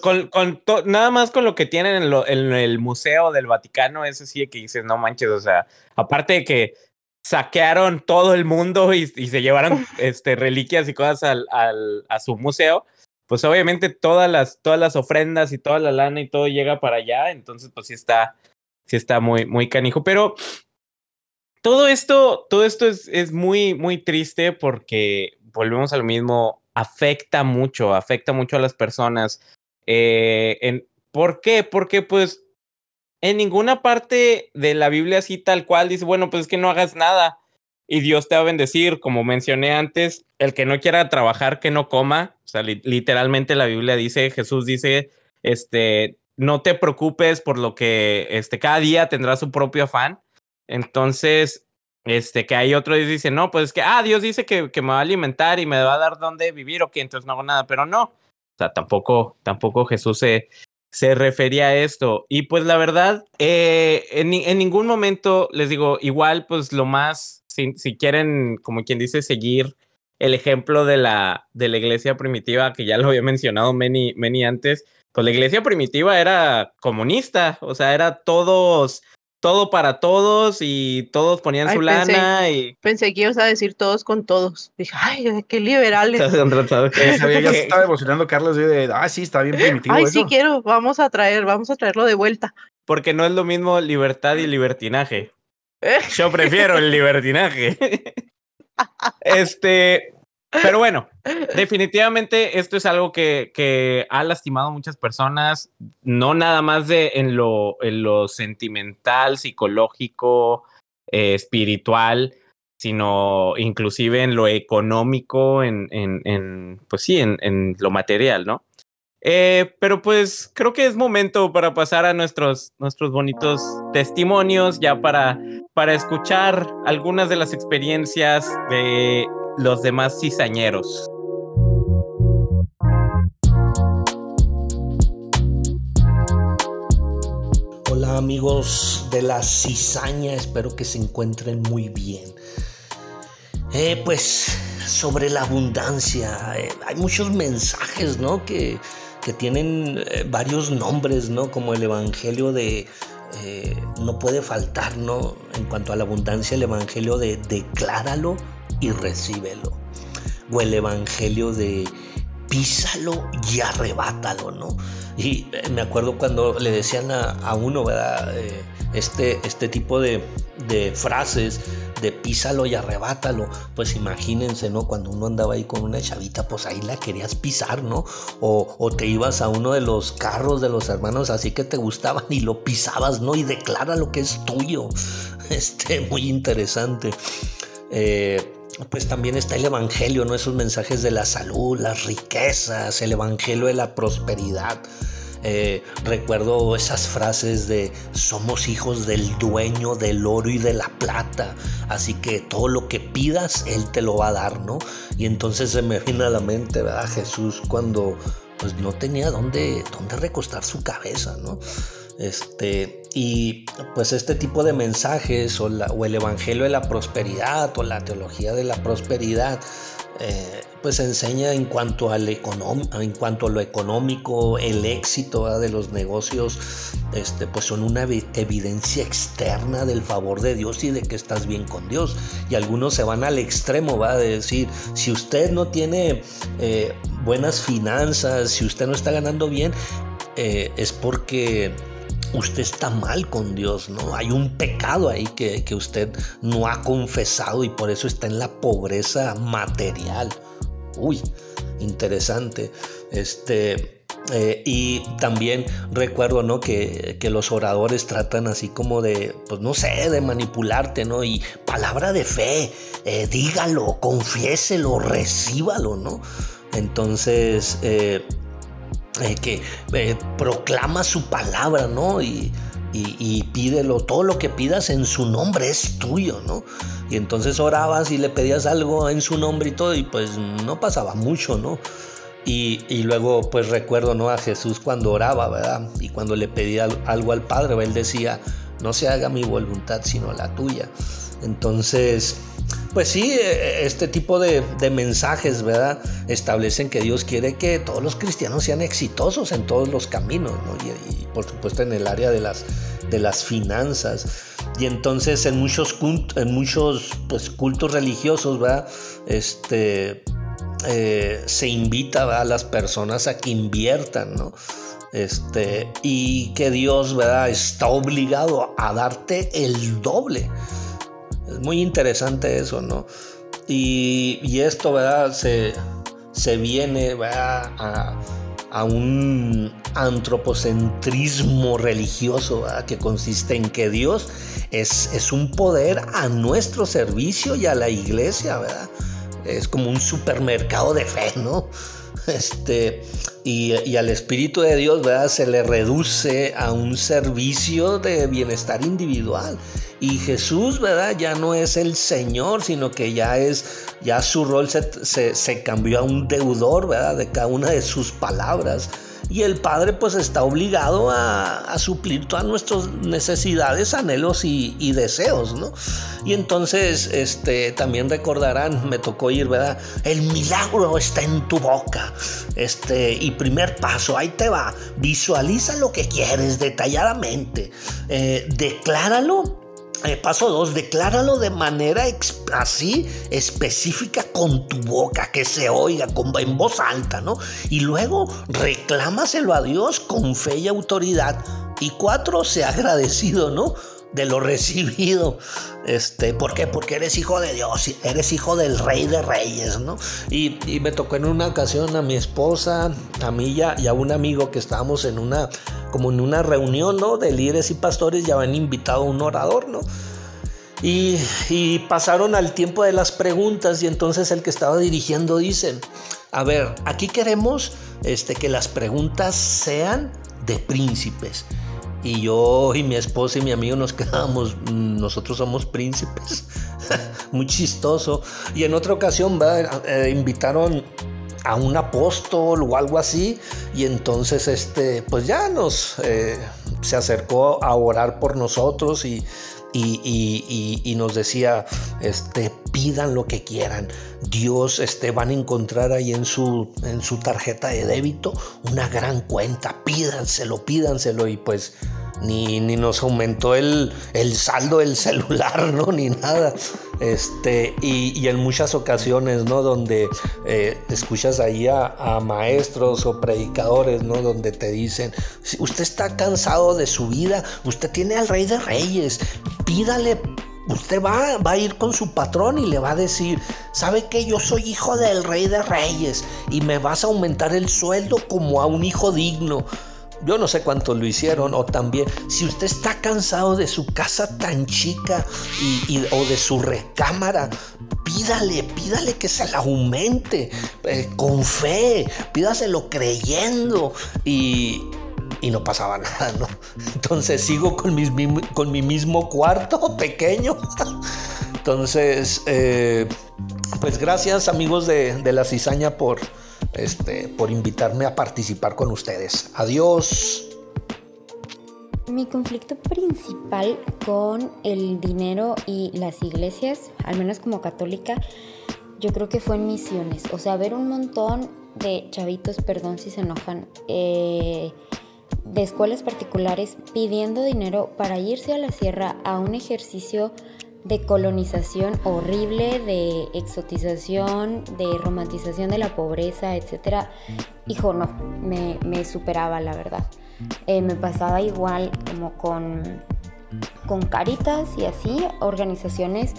con, nada más con lo que tienen en, el Museo del Vaticano, eso sí que dices, no manches, o sea, aparte de que saquearon todo el mundo y, se llevaron este, reliquias y cosas al, al, a su museo, pues obviamente todas las, todas las ofrendas y toda la lana y todo llega para allá, entonces pues sí está, sí está muy, muy canijo, pero todo esto, todo esto es, es muy, muy triste porque volvemos a lo mismo, afecta mucho, afecta mucho a las personas. Eh, en, ¿Por qué? Porque pues en ninguna parte de la Biblia así tal cual dice, bueno, pues es que no hagas nada y Dios te va a bendecir. Como mencioné antes, el que no quiera trabajar, que no coma. O sea, literalmente la Biblia dice, Jesús dice, este, no te preocupes por lo que, este, cada día tendrá su propio afán. Entonces, este, que hay otro dice, no, pues es que, ah, Dios dice que, que, me va a alimentar y me va a dar dónde vivir, ok, entonces no hago nada, pero no. O sea, tampoco, tampoco Jesús se, se refería a esto. Y pues la verdad, eh, en, en, ningún momento les digo, igual, pues lo más si, quieren, como quien dice, seguir el ejemplo de la, de la iglesia primitiva, que ya lo había mencionado Many, Many antes, pues la iglesia primitiva era comunista, o sea, era todos, todo para todos y todos ponían su lana y... Pensé que ibas a decir todos con todos. Dije, ay, qué liberales. ya se estaba emocionando Carlos de, ah, sí, está bien primitivo Ay, sí quiero, vamos a traer, vamos a traerlo de vuelta. Porque no es lo mismo libertad y libertinaje. Yo prefiero el libertinaje. Este, pero bueno, definitivamente esto es algo que, que, ha lastimado a muchas personas, no nada más de en lo, en lo sentimental, psicológico, eh, espiritual, sino inclusive en lo económico, en, en, en pues sí, en, en, lo material, ¿no? Eh, pero pues creo que es momento para pasar a nuestros, nuestros bonitos testimonios, ya para, para escuchar algunas de las experiencias de los demás cizañeros. Hola amigos de la cizaña, espero que se encuentren muy bien. Eh, pues sobre la abundancia, eh, hay muchos mensajes, ¿no? Que que tienen eh, varios nombres, ¿no? Como el Evangelio de eh, no puede faltar, ¿no? En cuanto a la abundancia, el Evangelio de decláralo y recíbelo. O el Evangelio de písalo y arrebátalo, ¿no? Y eh, me acuerdo cuando le decían a, uno, ¿verdad? Eh, este, este tipo de, de frases de písalo y arrebátalo. Pues imagínense, ¿no? Cuando uno andaba ahí con una chavita, pues ahí la querías pisar, ¿no? O, o, te ibas a uno de los carros de los hermanos así que te gustaban y lo pisabas, ¿no? Y declara lo que es tuyo. Este, muy interesante. Eh, pues también está el Evangelio, ¿no? Esos mensajes de la salud, las riquezas, el Evangelio de la prosperidad. Eh, recuerdo esas frases de somos hijos del dueño del oro y de la plata, así que todo lo que pidas, Él te lo va a dar, ¿no? Y entonces se me viene a la mente, ¿verdad? Jesús cuando pues no tenía dónde, dónde recostar su cabeza, ¿no? Este, y pues este tipo de mensajes o, el Evangelio de la Prosperidad o la teología de la prosperidad eh, pues enseña en cuanto, al en cuanto a lo económico, el éxito de los negocios, este, pues son una evidencia externa del favor de Dios y de que estás bien con Dios. Y algunos se van al extremo, va a decir, si usted no tiene eh, buenas finanzas, si usted no está ganando bien, eh, es porque usted está mal con Dios, ¿no? Hay un pecado ahí que, usted no ha confesado y por eso está en la pobreza material. Uy, interesante. Este, eh, y también recuerdo, ¿no? Que, los oradores tratan así como de, pues no sé, de manipularte, ¿no? Y palabra de fe, eh, dígalo, confiéselo, recíbalo, ¿no? Entonces, eh, eh, que eh, proclama su palabra, ¿no? Y, y, pídelo, todo lo que pidas en su nombre es tuyo, ¿no? Y entonces orabas y le pedías algo en su nombre y todo, y pues no pasaba mucho, ¿no? Y, y, luego pues recuerdo, ¿no? A Jesús cuando oraba, ¿verdad? Y cuando le pedía algo al Padre, él decía, no se haga mi voluntad, sino la tuya. Entonces, pues sí, e, este tipo de, mensajes, ¿verdad? Establecen que Dios quiere que todos los cristianos sean exitosos en todos los caminos, ¿no? Y, por supuesto en el área de las, de las finanzas. Y entonces en muchos, en muchos pues, cultos religiosos, ¿verdad? Este, eh, se invita a las personas a que inviertan, ¿no? Este, y que Dios, ¿verdad? Está obligado a darte el doble. Es muy interesante eso, ¿no? Y, esto, ¿verdad? Se, se viene A, un antropocentrismo religioso que consiste en que Dios es, es, un poder a nuestro servicio y a la iglesia, ¿verdad? Es como un supermercado de fe, ¿no? Este, y, y, al Espíritu de Dios ¿verdad? se le reduce a un servicio de bienestar individual. Y Jesús, ¿verdad? Ya no es el Señor, sino que ya es, ya su rol se, se, cambió a un deudor, ¿verdad? De cada una de sus palabras. Y el Padre pues está obligado a, suplir todas nuestras necesidades, anhelos y, deseos, ¿no? Y entonces, este, también recordarán, me tocó ir, ¿verdad? El milagro está en tu boca. Este, y primer paso, ahí te va. Visualiza lo que quieres detalladamente. Eh, decláralo eh, paso 2, decláralo de manera así específica con tu boca, que se oiga con, en voz alta, ¿no? Y luego reclámaselo a Dios con fe y autoridad. Y cuatro, sea agradecido, ¿no? De lo recibido. Este, ¿Por qué? Porque eres hijo de Dios, eres hijo del rey de reyes, ¿no? Y, me tocó en una ocasión a mi esposa, a mí y a, y a un amigo que estábamos en una, como en una reunión, ¿no? De líderes y pastores, ya habían invitado a un orador, ¿no? Y, y, pasaron al tiempo de las preguntas y entonces el que estaba dirigiendo dice, a ver, aquí queremos este, que las preguntas sean de príncipes. Y yo y mi esposa y mi amigo nos quedamos, nosotros somos príncipes. Muy chistoso. Y en otra ocasión eh, invitaron a un apóstol o algo así. Y entonces, este, pues ya nos eh, se acercó a orar por nosotros y, y, nos decía, este, pidan lo que quieran. Dios, este, van a encontrar ahí en su, en su tarjeta de débito una gran cuenta. Pídanselo, pídanselo. Y pues ni, ni nos aumentó el, el, saldo del celular, ¿no? Ni nada. Este, y, en muchas ocasiones, ¿no? Donde eh, escuchas ahí a, a, maestros o predicadores, ¿no? Donde te dicen, usted está cansado de su vida, usted tiene al rey de reyes, pídale Usted va, va, a ir con su patrón y le va a decir, ¿sabe que yo soy hijo del rey de reyes y me vas a aumentar el sueldo como a un hijo digno? Yo no sé cuántos lo hicieron o también, si usted está cansado de su casa tan chica y, o de su recámara, pídale, pídale que se la aumente eh, con fe, pídaselo creyendo y, y no pasaba nada, ¿no? Entonces sigo con, mis, con mi mismo cuarto pequeño. Entonces, eh, pues gracias amigos de, de, la cizaña por, este, por invitarme a participar con ustedes. Adiós. Mi conflicto principal con el dinero y las iglesias, al menos como católica, yo creo que fue en misiones. O sea, ver un montón de chavitos, perdón si se enojan, eh, de escuelas particulares pidiendo dinero para irse a la sierra a un ejercicio de colonización horrible, de exotización, de romantización de la pobreza, etc. Hijo, no, me, superaba la verdad. Eh, me pasaba igual como con, con Caritas y así, organizaciones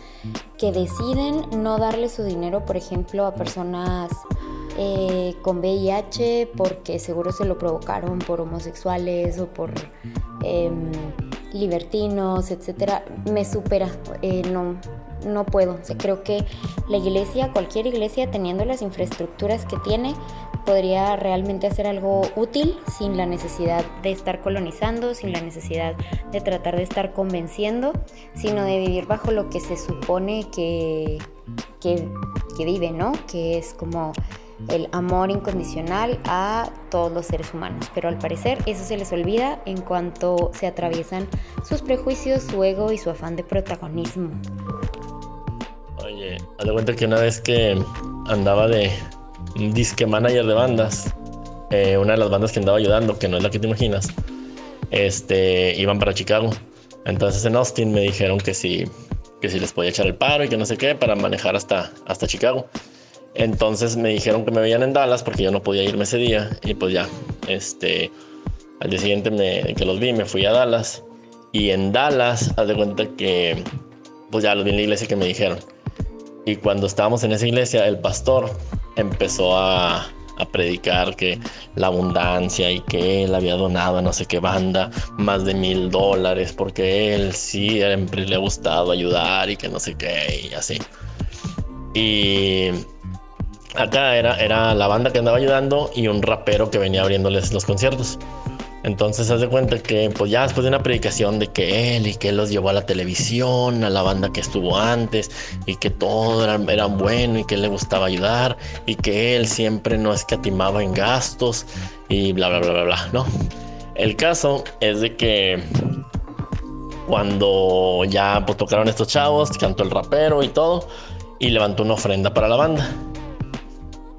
que deciden no darle su dinero, por ejemplo, a personas eh, con VIH porque seguro se lo provocaron por homosexuales o por em, libertinos, etcétera, me supera. Eh, no, no puedo. creo que la iglesia, cualquier iglesia, teniendo las infraestructuras que tiene, podría realmente hacer algo útil sin la necesidad de estar colonizando, sin la necesidad de tratar de estar convenciendo, sino de vivir bajo lo que se supone que, que, que vive, ¿no? Que es como el amor incondicional a todos los seres humanos. Pero al parecer eso se les olvida en cuanto se atraviesan sus prejuicios, su ego y su afán de protagonismo. Oye, haz de cuenta que una vez que andaba de disque manager de bandas, eh, una de las bandas que andaba ayudando, que no es la que te imaginas, este, iban para Chicago. Entonces en Austin me dijeron que si, que si les podía echar el paro y que no sé qué para manejar hasta, hasta Chicago. Entonces me dijeron que me veían en Dallas porque yo no podía irme ese día y pues ya, este, al día siguiente me, que los vi me fui a Dallas y en Dallas haz de cuenta que pues ya los vi en la iglesia que me dijeron. Y cuando estábamos en esa iglesia el pastor empezó a, a predicar que la abundancia y que él había donado a no sé qué banda más de mil dólares porque él sí siempre le ha gustado ayudar y que no sé qué y así. Y acá era, era la banda que andaba ayudando y un rapero que venía abriéndoles los conciertos. Entonces, haz de cuenta que, pues ya después de una predicación de que él y que él los llevó a la televisión, a la banda que estuvo antes, y que todo era, era bueno y que él le gustaba ayudar, y que él siempre no escatimaba en gastos, y bla, bla, bla, bla, bla, ¿no? El caso es de que cuando ya pues, tocaron estos chavos, cantó el rapero y todo, y levantó una ofrenda para la banda.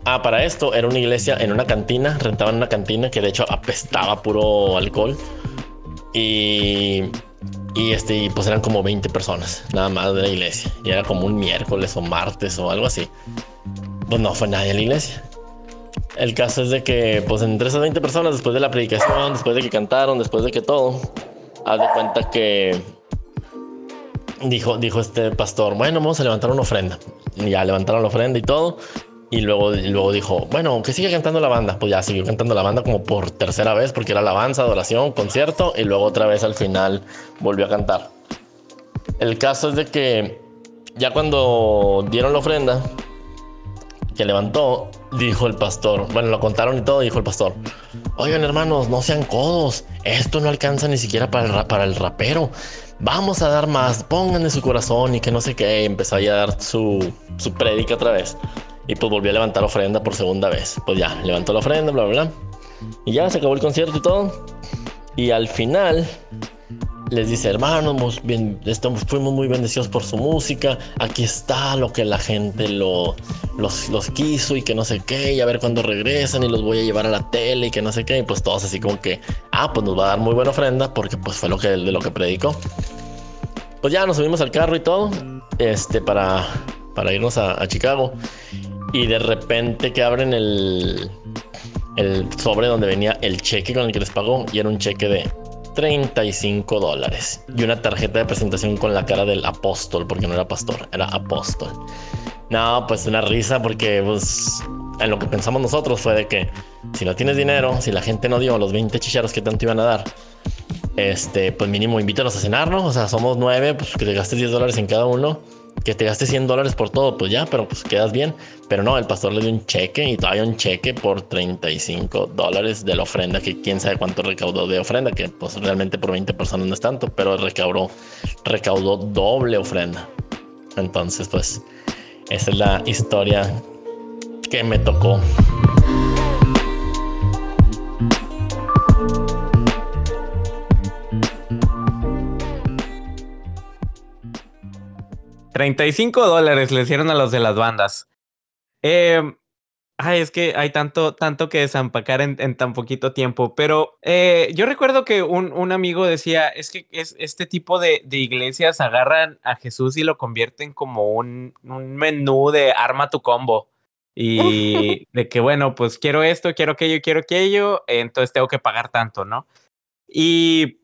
Ah, para esto era una iglesia en una cantina, rentaban una cantina que de hecho apestaba puro alcohol. Y, y este, pues eran como 20 personas, nada más de la iglesia. Y era como un miércoles o martes o algo así. Pues no fue nadie en la iglesia. El caso es de que, pues entre esas 20 personas, después de la predicación, después de que cantaron, después de que todo, haz de cuenta que dijo, dijo este pastor, bueno, vamos a levantar una ofrenda. Y ya levantaron la ofrenda y todo. Y luego, luego dijo, bueno, que sigue cantando la banda. Pues ya siguió cantando la banda como por tercera vez, porque era alabanza, adoración, concierto, y luego otra vez al final volvió a cantar. El caso es de que ya cuando dieron la ofrenda, que levantó, dijo el pastor, bueno, lo contaron y todo, dijo el pastor, oigan hermanos, no sean codos, esto no alcanza ni siquiera para el, para el rapero, vamos a dar más, pónganle su corazón y que no sé qué, empezó a dar su, su prédica otra vez. Y pues volvió a levantar ofrenda por segunda vez. Pues ya, levantó la ofrenda, bla, bla, bla. Y ya se acabó el concierto y todo. Y al final, les dice, hermanos, bien, estamos, fuimos muy bendecidos por su música, aquí está lo que la gente lo, los, los quiso y que no sé qué, y a ver cuándo regresan y los voy a llevar a la tele y que no sé qué, y pues todos así como que, ah, pues nos va a dar muy buena ofrenda porque pues fue lo que, de lo que predicó. Pues ya nos subimos al carro y todo, este, para, para irnos a, a Chicago. Y de repente que abren el, el sobre donde venía el cheque con el que les pagó y era un cheque de 35 dólares y una tarjeta de presentación con la cara del apóstol, porque no era pastor, era apóstol. No, pues una risa porque pues en lo que pensamos nosotros fue de que si no tienes dinero, si la gente no dio los 20 chicharos que tanto iban a dar, este, pues mínimo invítalos a cenar, ¿no? O sea, somos nueve, pues que te gastes 10 dólares en cada uno que te gastes 100 dólares por todo, pues ya, pero pues quedas bien. Pero no, el pastor le dio un cheque y todavía un cheque por 35 dólares de la ofrenda, que quién sabe cuánto recaudó de ofrenda, que pues realmente por 20 personas no es tanto, pero recaudó, recaudó doble ofrenda. Entonces, pues, esa es la historia que me tocó. 35 dólares le hicieron a los de las bandas. Eh, ay, es que hay tanto, tanto que desampacar en, en tan poquito tiempo. Pero eh, yo recuerdo que un, un, amigo decía: es que es, este tipo de, de, iglesias agarran a Jesús y lo convierten como un, un menú de arma tu combo. Y de que, bueno, pues quiero esto, quiero aquello, quiero aquello, entonces tengo que pagar tanto, ¿no? Y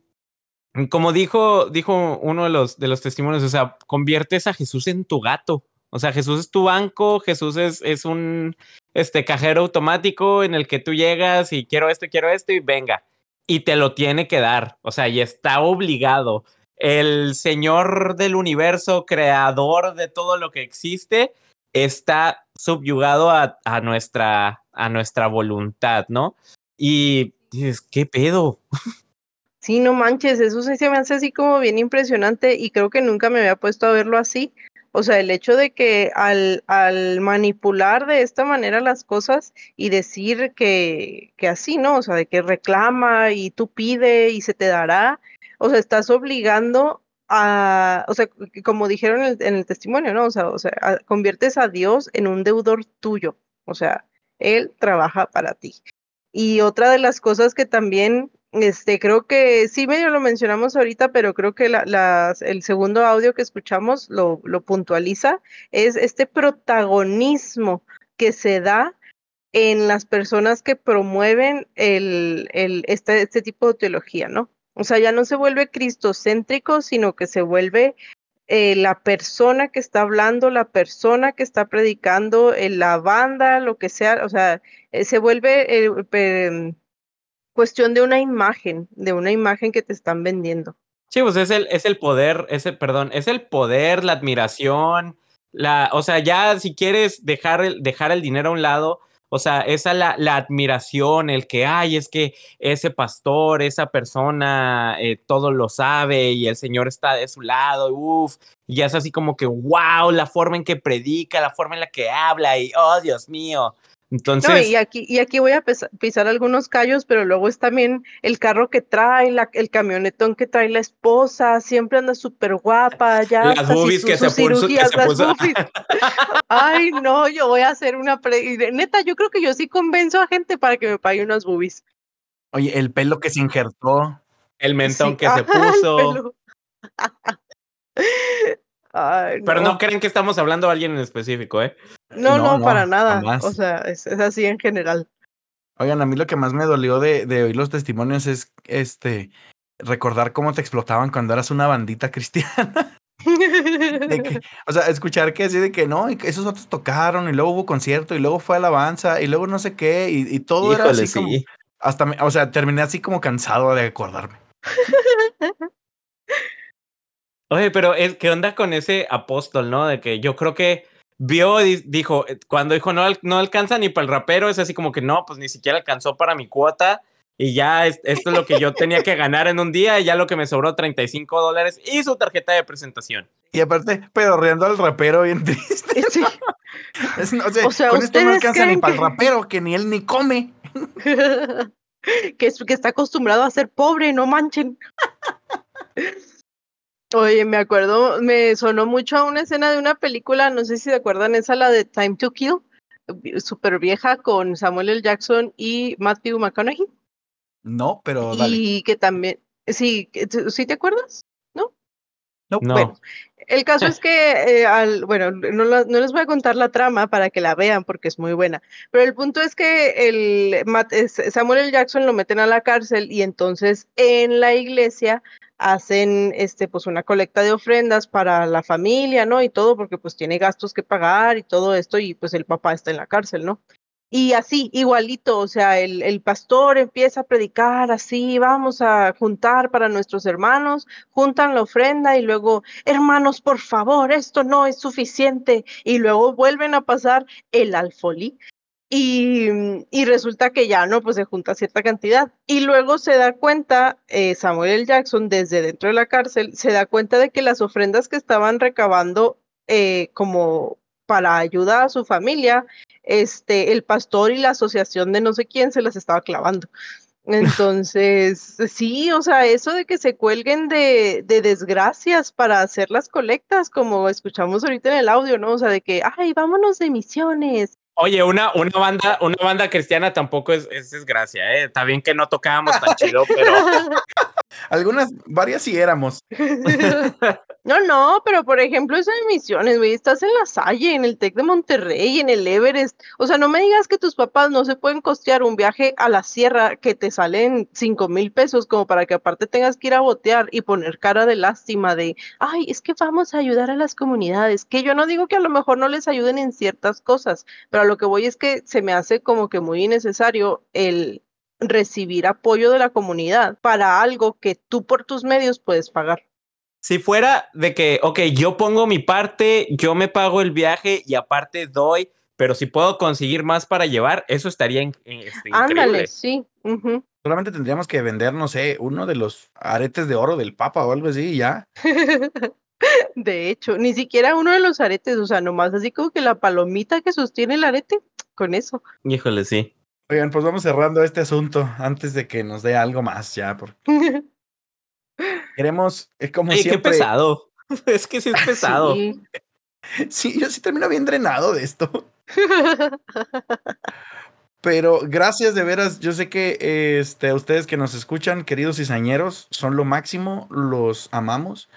como dijo, dijo uno de los, de los testimonios, o sea, conviertes a Jesús en tu gato. O sea, Jesús es tu banco, Jesús es, es un este, cajero automático en el que tú llegas y quiero esto, quiero esto y venga. Y te lo tiene que dar. O sea, y está obligado. El Señor del universo, creador de todo lo que existe, está subyugado a, a nuestra, a nuestra voluntad, ¿no? Y dices, ¿qué pedo? Sí, no manches, eso sí se me hace así como bien impresionante y creo que nunca me había puesto a verlo así. O sea, el hecho de que al, al manipular de esta manera las cosas y decir que, que así, ¿no? O sea, de que reclama y tú pide y se te dará, o sea, estás obligando a, o sea, como dijeron en el, testimonio, ¿no? O sea, o sea conviertes a Dios en un deudor tuyo, o sea, Él trabaja para ti. Y otra de las cosas que también este, creo que sí medio lo mencionamos ahorita, pero creo que la, la, el segundo audio que escuchamos lo, lo puntualiza, es este protagonismo que se da en las personas que promueven el, el, este, este tipo de teología, ¿no? O sea, ya no se vuelve cristocéntrico, sino que se vuelve eh, la persona que está hablando, la persona que está predicando, eh, la banda, lo que sea, o sea, eh, se vuelve eh, cuestión de una imagen, de una imagen que te están vendiendo. Sí, pues es el, es el poder, es el, perdón, es el poder, la admiración, la, o sea, ya si quieres dejar el, dejar el dinero a un lado, o sea, esa la, la admiración, el que, ay, es que ese pastor, esa persona, eh, todo lo sabe y el Señor está de su lado, uff, y es así como que, wow, la forma en que predica, la forma en la que habla y, oh, Dios mío, entonces. No, y aquí, y aquí voy a pisar, pisar, algunos callos, pero luego es también el carro que trae, la, el camionetón que trae la esposa, siempre anda súper guapa, ya. Las boobies que, se puso, que se puso. Ay, no, yo voy a hacer una. Pre... Neta, yo creo que yo sí convenzo a gente para que me pague unas boobies. Oye, el pelo que se injertó. El mentón sí. que se puso. Ay, no. Pero no creen que estamos hablando de alguien en específico, ¿eh? No, no, no para nada. Jamás. O sea, es, es, así en general. Oigan, a mí lo que más me dolió de, de, oír los testimonios es este recordar cómo te explotaban cuando eras una bandita cristiana. de que, o sea, escuchar que así de que no, esos otros tocaron y luego hubo concierto y luego fue alabanza y luego no sé qué y, y todo Híjole, era así sí. como hasta me, o sea, terminé así como cansado de acordarme. Oye, pero es, ¿qué onda con ese apóstol, no? De que yo creo que vio, dijo, cuando dijo no, no alcanza ni para el rapero, es así como que no, pues ni siquiera alcanzó para mi cuota y ya es, esto es lo que yo tenía que ganar en un día y ya lo que me sobró 35 dólares y su tarjeta de presentación. Y aparte, pedorreando al rapero bien triste. Sí. es, o, sea, o, sea, con esto no alcanza ni para el rapero, que ni él ni come. que, es, que está acostumbrado a ser pobre, no manchen. Oye, me acuerdo, me sonó mucho a una escena de una película, no sé si se acuerdan, esa la de Time to Kill, súper vieja con Samuel L. Jackson y Matthew McConaughey. No, pero dale. Y que también, sí, ¿sí te acuerdas? ¿No? No. Bueno, el caso es que, eh, al, bueno, no, la- no les voy a contar la trama para que la vean porque es muy buena, pero el punto es que el, Matt- Samuel L. Jackson lo meten a la cárcel y entonces en la iglesia hacen este pues una colecta de ofrendas para la familia, ¿no? Y todo porque pues tiene gastos que pagar y todo esto y pues el papá está en la cárcel, ¿no? Y así, igualito, o sea, el, el pastor empieza a predicar así, vamos a juntar para nuestros hermanos, juntan la ofrenda y luego, hermanos, por favor, esto no es suficiente. Y luego vuelven a pasar el alfolí. Y, y resulta que ya no, pues se junta cierta cantidad. Y luego se da cuenta, eh, Samuel L. Jackson, desde dentro de la cárcel, se da cuenta de que las ofrendas que estaban recabando eh, como para ayuda a su familia, este, el pastor y la asociación de no sé quién se las estaba clavando. Entonces, sí, o sea, eso de que se cuelguen de, de desgracias para hacer las colectas, como escuchamos ahorita en el audio, ¿no? O sea, de que, ay, vámonos de misiones. Oye, una, una banda, una banda cristiana tampoco es, es desgracia, ¿eh? Está bien que no tocábamos tan chido, pero Algunas, varias sí éramos. No, no, pero por ejemplo, eso de misiones, güey, estás en la Salle, en el TEC de Monterrey, en el Everest. O sea, no me digas que tus papás no se pueden costear un viaje a la sierra que te salen cinco mil pesos, como para que aparte tengas que ir a botear y poner cara de lástima de, ay, es que vamos a ayudar a las comunidades. Que yo no digo que a lo mejor no les ayuden en ciertas cosas, pero a lo que voy es que se me hace como que muy innecesario el recibir apoyo de la comunidad para algo que tú por tus medios puedes pagar. si fuera de que, ok, yo pongo mi parte, yo me pago el viaje y aparte doy, pero si puedo conseguir más para llevar, eso estaría in- in- este, increíble. Ándale, sí. Solamente tendríamos que vender, no sé, uno de los aretes de oro del Papa o algo así y ya. De hecho, ni siquiera uno de los aretes, o sea, nomás así como que la palomita que sostiene el arete, con eso. Híjole, sí. Oigan, pues vamos cerrando este asunto antes de que nos dé algo más ya, porque queremos, es como Oye, qué siempre. pesado. Es que sí es pesado. Sí. Sí, yo sí termino bien drenado de esto. Pero gracias de veras, yo sé que este, a ustedes que nos escuchan, queridos cizañeros, son lo máximo, los amamos.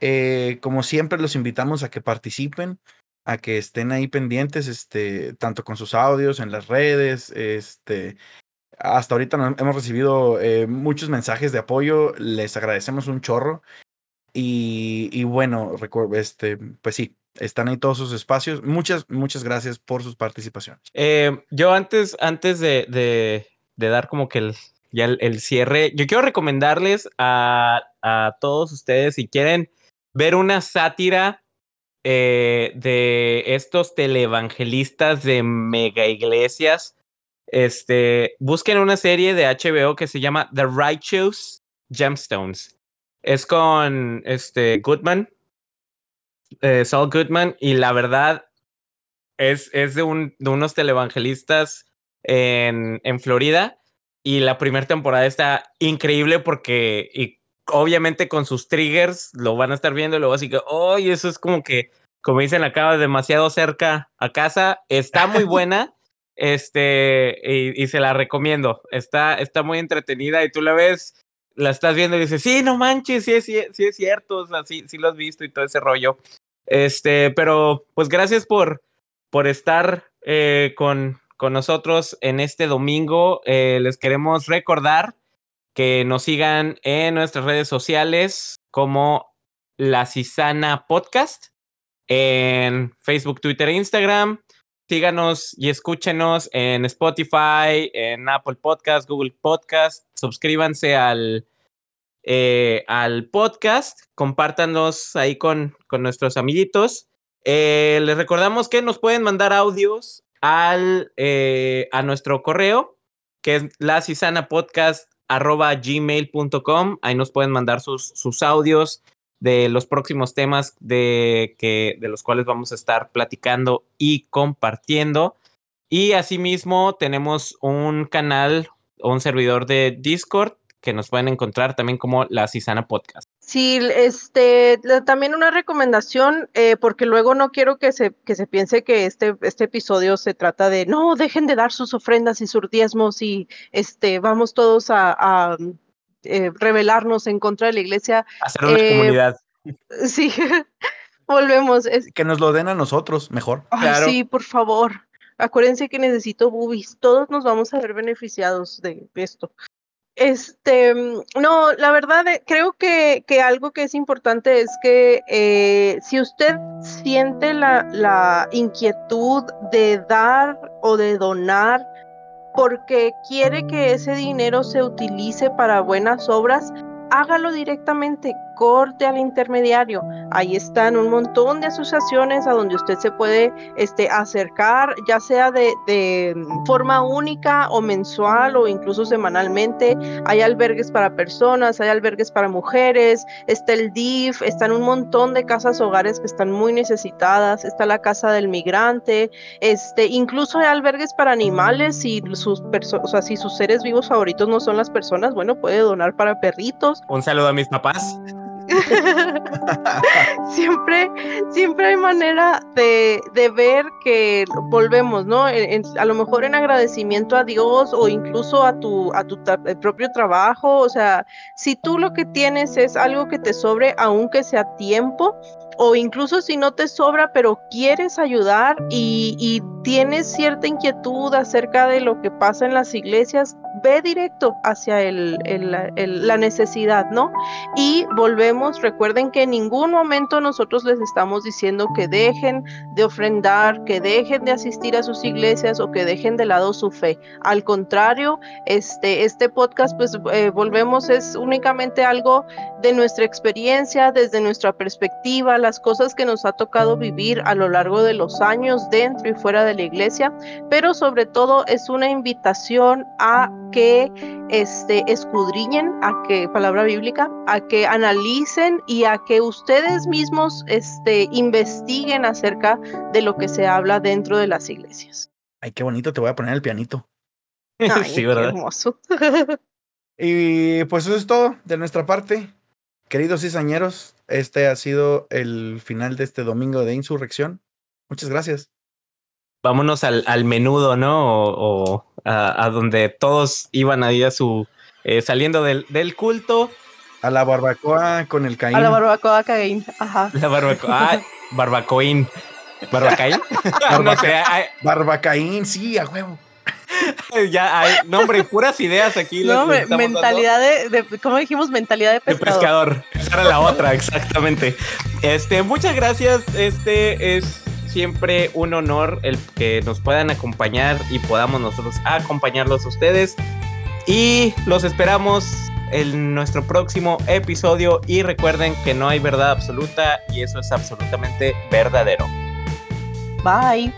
Eh, como siempre, los invitamos a que participen, a que estén ahí pendientes, este, tanto con sus audios en las redes, este, hasta ahorita hemos recibido eh, muchos mensajes de apoyo, les agradecemos un chorro. Y, y bueno, este, pues sí, están ahí todos sus espacios. Muchas, muchas gracias por sus participaciones. Eh, yo antes, antes de, de- de dar como que el, ya el, el cierre, yo quiero recomendarles a, a todos ustedes si quieren ver una sátira eh, de estos televangelistas de mega iglesias. Este, busquen una serie de HBO que se llama The Righteous Gemstones. Es con este Goodman, eh, Saul Goodman, y la verdad es, es de, un, de unos televangelistas en, en Florida. Y la primera temporada está increíble porque, obviamente con sus triggers, lo van a estar viendo y luego así que, oye, eso es como que, como dicen acá, demasiado cerca a casa. Está muy buena. Este, y, y se la recomiendo. Está, está muy entretenida y tú la ves, la estás viendo y dices, sí, no manches, sí es, ci- sí es cierto, o sea, sí, sí lo has visto y todo ese rollo. Este, pero pues gracias por, por estar eh, con, con nosotros en este domingo. Eh, les queremos recordar que nos sigan en nuestras redes sociales como La Cisana Podcast en Facebook, Twitter e Instagram. Síganos y escúchenos en Spotify, en Apple Podcast, Google Podcast. Suscríbanse al, eh, al podcast. Compártanos ahí con, con nuestros amiguitos. Eh, les recordamos que nos pueden mandar audios al, eh, a nuestro correo, que es lasisanapodcast.gmail.com. Ahí nos pueden mandar sus, sus audios de los próximos temas de, que, de los cuales vamos a estar platicando y compartiendo. Y asimismo tenemos un canal o un servidor de Discord que nos pueden encontrar también como La Cisana Podcast. Sí, este, también una recomendación, eh, porque luego no quiero que se, que se piense que este, este episodio se trata de, no, dejen de dar sus ofrendas y sus diezmos y este, vamos todos a, eh, rebelarnos en contra de la iglesia. Hacer una Eh, comunidad. Sí, volvemos. Es, Que nos lo den a nosotros, mejor. Ay, Claro. sí, por favor. Acuérdense que necesito boobies. Todos nos vamos a ver beneficiados de esto. Este, mm, no, la verdad, eh, creo que, que algo que es importante es que eh, si usted siente la, la inquietud de dar o de donar porque quiere que ese dinero se utilice para buenas obras, hágalo directamente, corte al intermediario. Ahí están un montón de asociaciones a donde usted se puede este, acercar, ya sea de, forma única o mensual o incluso semanalmente. Hay albergues para personas, hay albergues para mujeres, está el DIF, están un montón de casas hogares que están muy necesitadas, está la casa del migrante, este, incluso hay albergues para animales si sus o sea, si sus seres vivos favoritos no son las personas, bueno, puede donar para perritos. Un saludo a mis papás. siempre, siempre hay manera de, de ver que volvemos, ¿no? En- en- a lo mejor en agradecimiento a Dios o incluso a tu, a tu eh, propio trabajo. O sea, si tú lo que tienes es algo que te sobre, aunque sea tiempo, o incluso si no te sobra, pero quieres ayudar y, tienes cierta inquietud acerca de lo que pasa en las iglesias, ve directo hacia la necesidad, ¿no? Y volvemos, recuerden que en ningún momento nosotros les estamos diciendo que dejen de ofrendar, que dejen de asistir a sus iglesias o que dejen de lado su fe. Al contrario, este, este podcast, pues eh, volvemos, es únicamente algo de nuestra experiencia, desde nuestra perspectiva, las cosas que nos ha tocado vivir a lo largo de los años dentro y fuera de la iglesia, pero sobre todo es una invitación a que este, escudriñen, a que, palabra bíblica, a que analicen y a que ustedes mismos este, investiguen acerca de lo que se habla dentro de las iglesias. Ay, qué bonito, te voy a poner el pianito. Ay, sí, qué ¿verdad? hermoso. Y pues eso es todo de nuestra parte. Queridos cizañeros, este ha sido el final de este domingo de insurrección. Muchas gracias. Vámonos al, al menudo, ¿no? O, o a, a donde todos iban ahí a su. eh, saliendo del, del culto. A la barbacoa con el Caín. A la barbacoa Caín. Ajá. La barbacoa. Ah, barbacoín. ¿Barbacaín? no sé, Barbacaín, sí, a huevo. ya hay. No, hombre, puras ideas aquí. No, me- mentalidad de, de, ¿cómo dijimos? Mentalidad de De pescador. pescador. Esa era la otra, exactamente. Este, muchas gracias. Este es siempre un honor el que nos puedan acompañar y podamos nosotros acompañarlos a ustedes. Y los esperamos en nuestro próximo episodio. Y recuerden que no hay verdad absoluta y eso es absolutamente verdadero. Bye.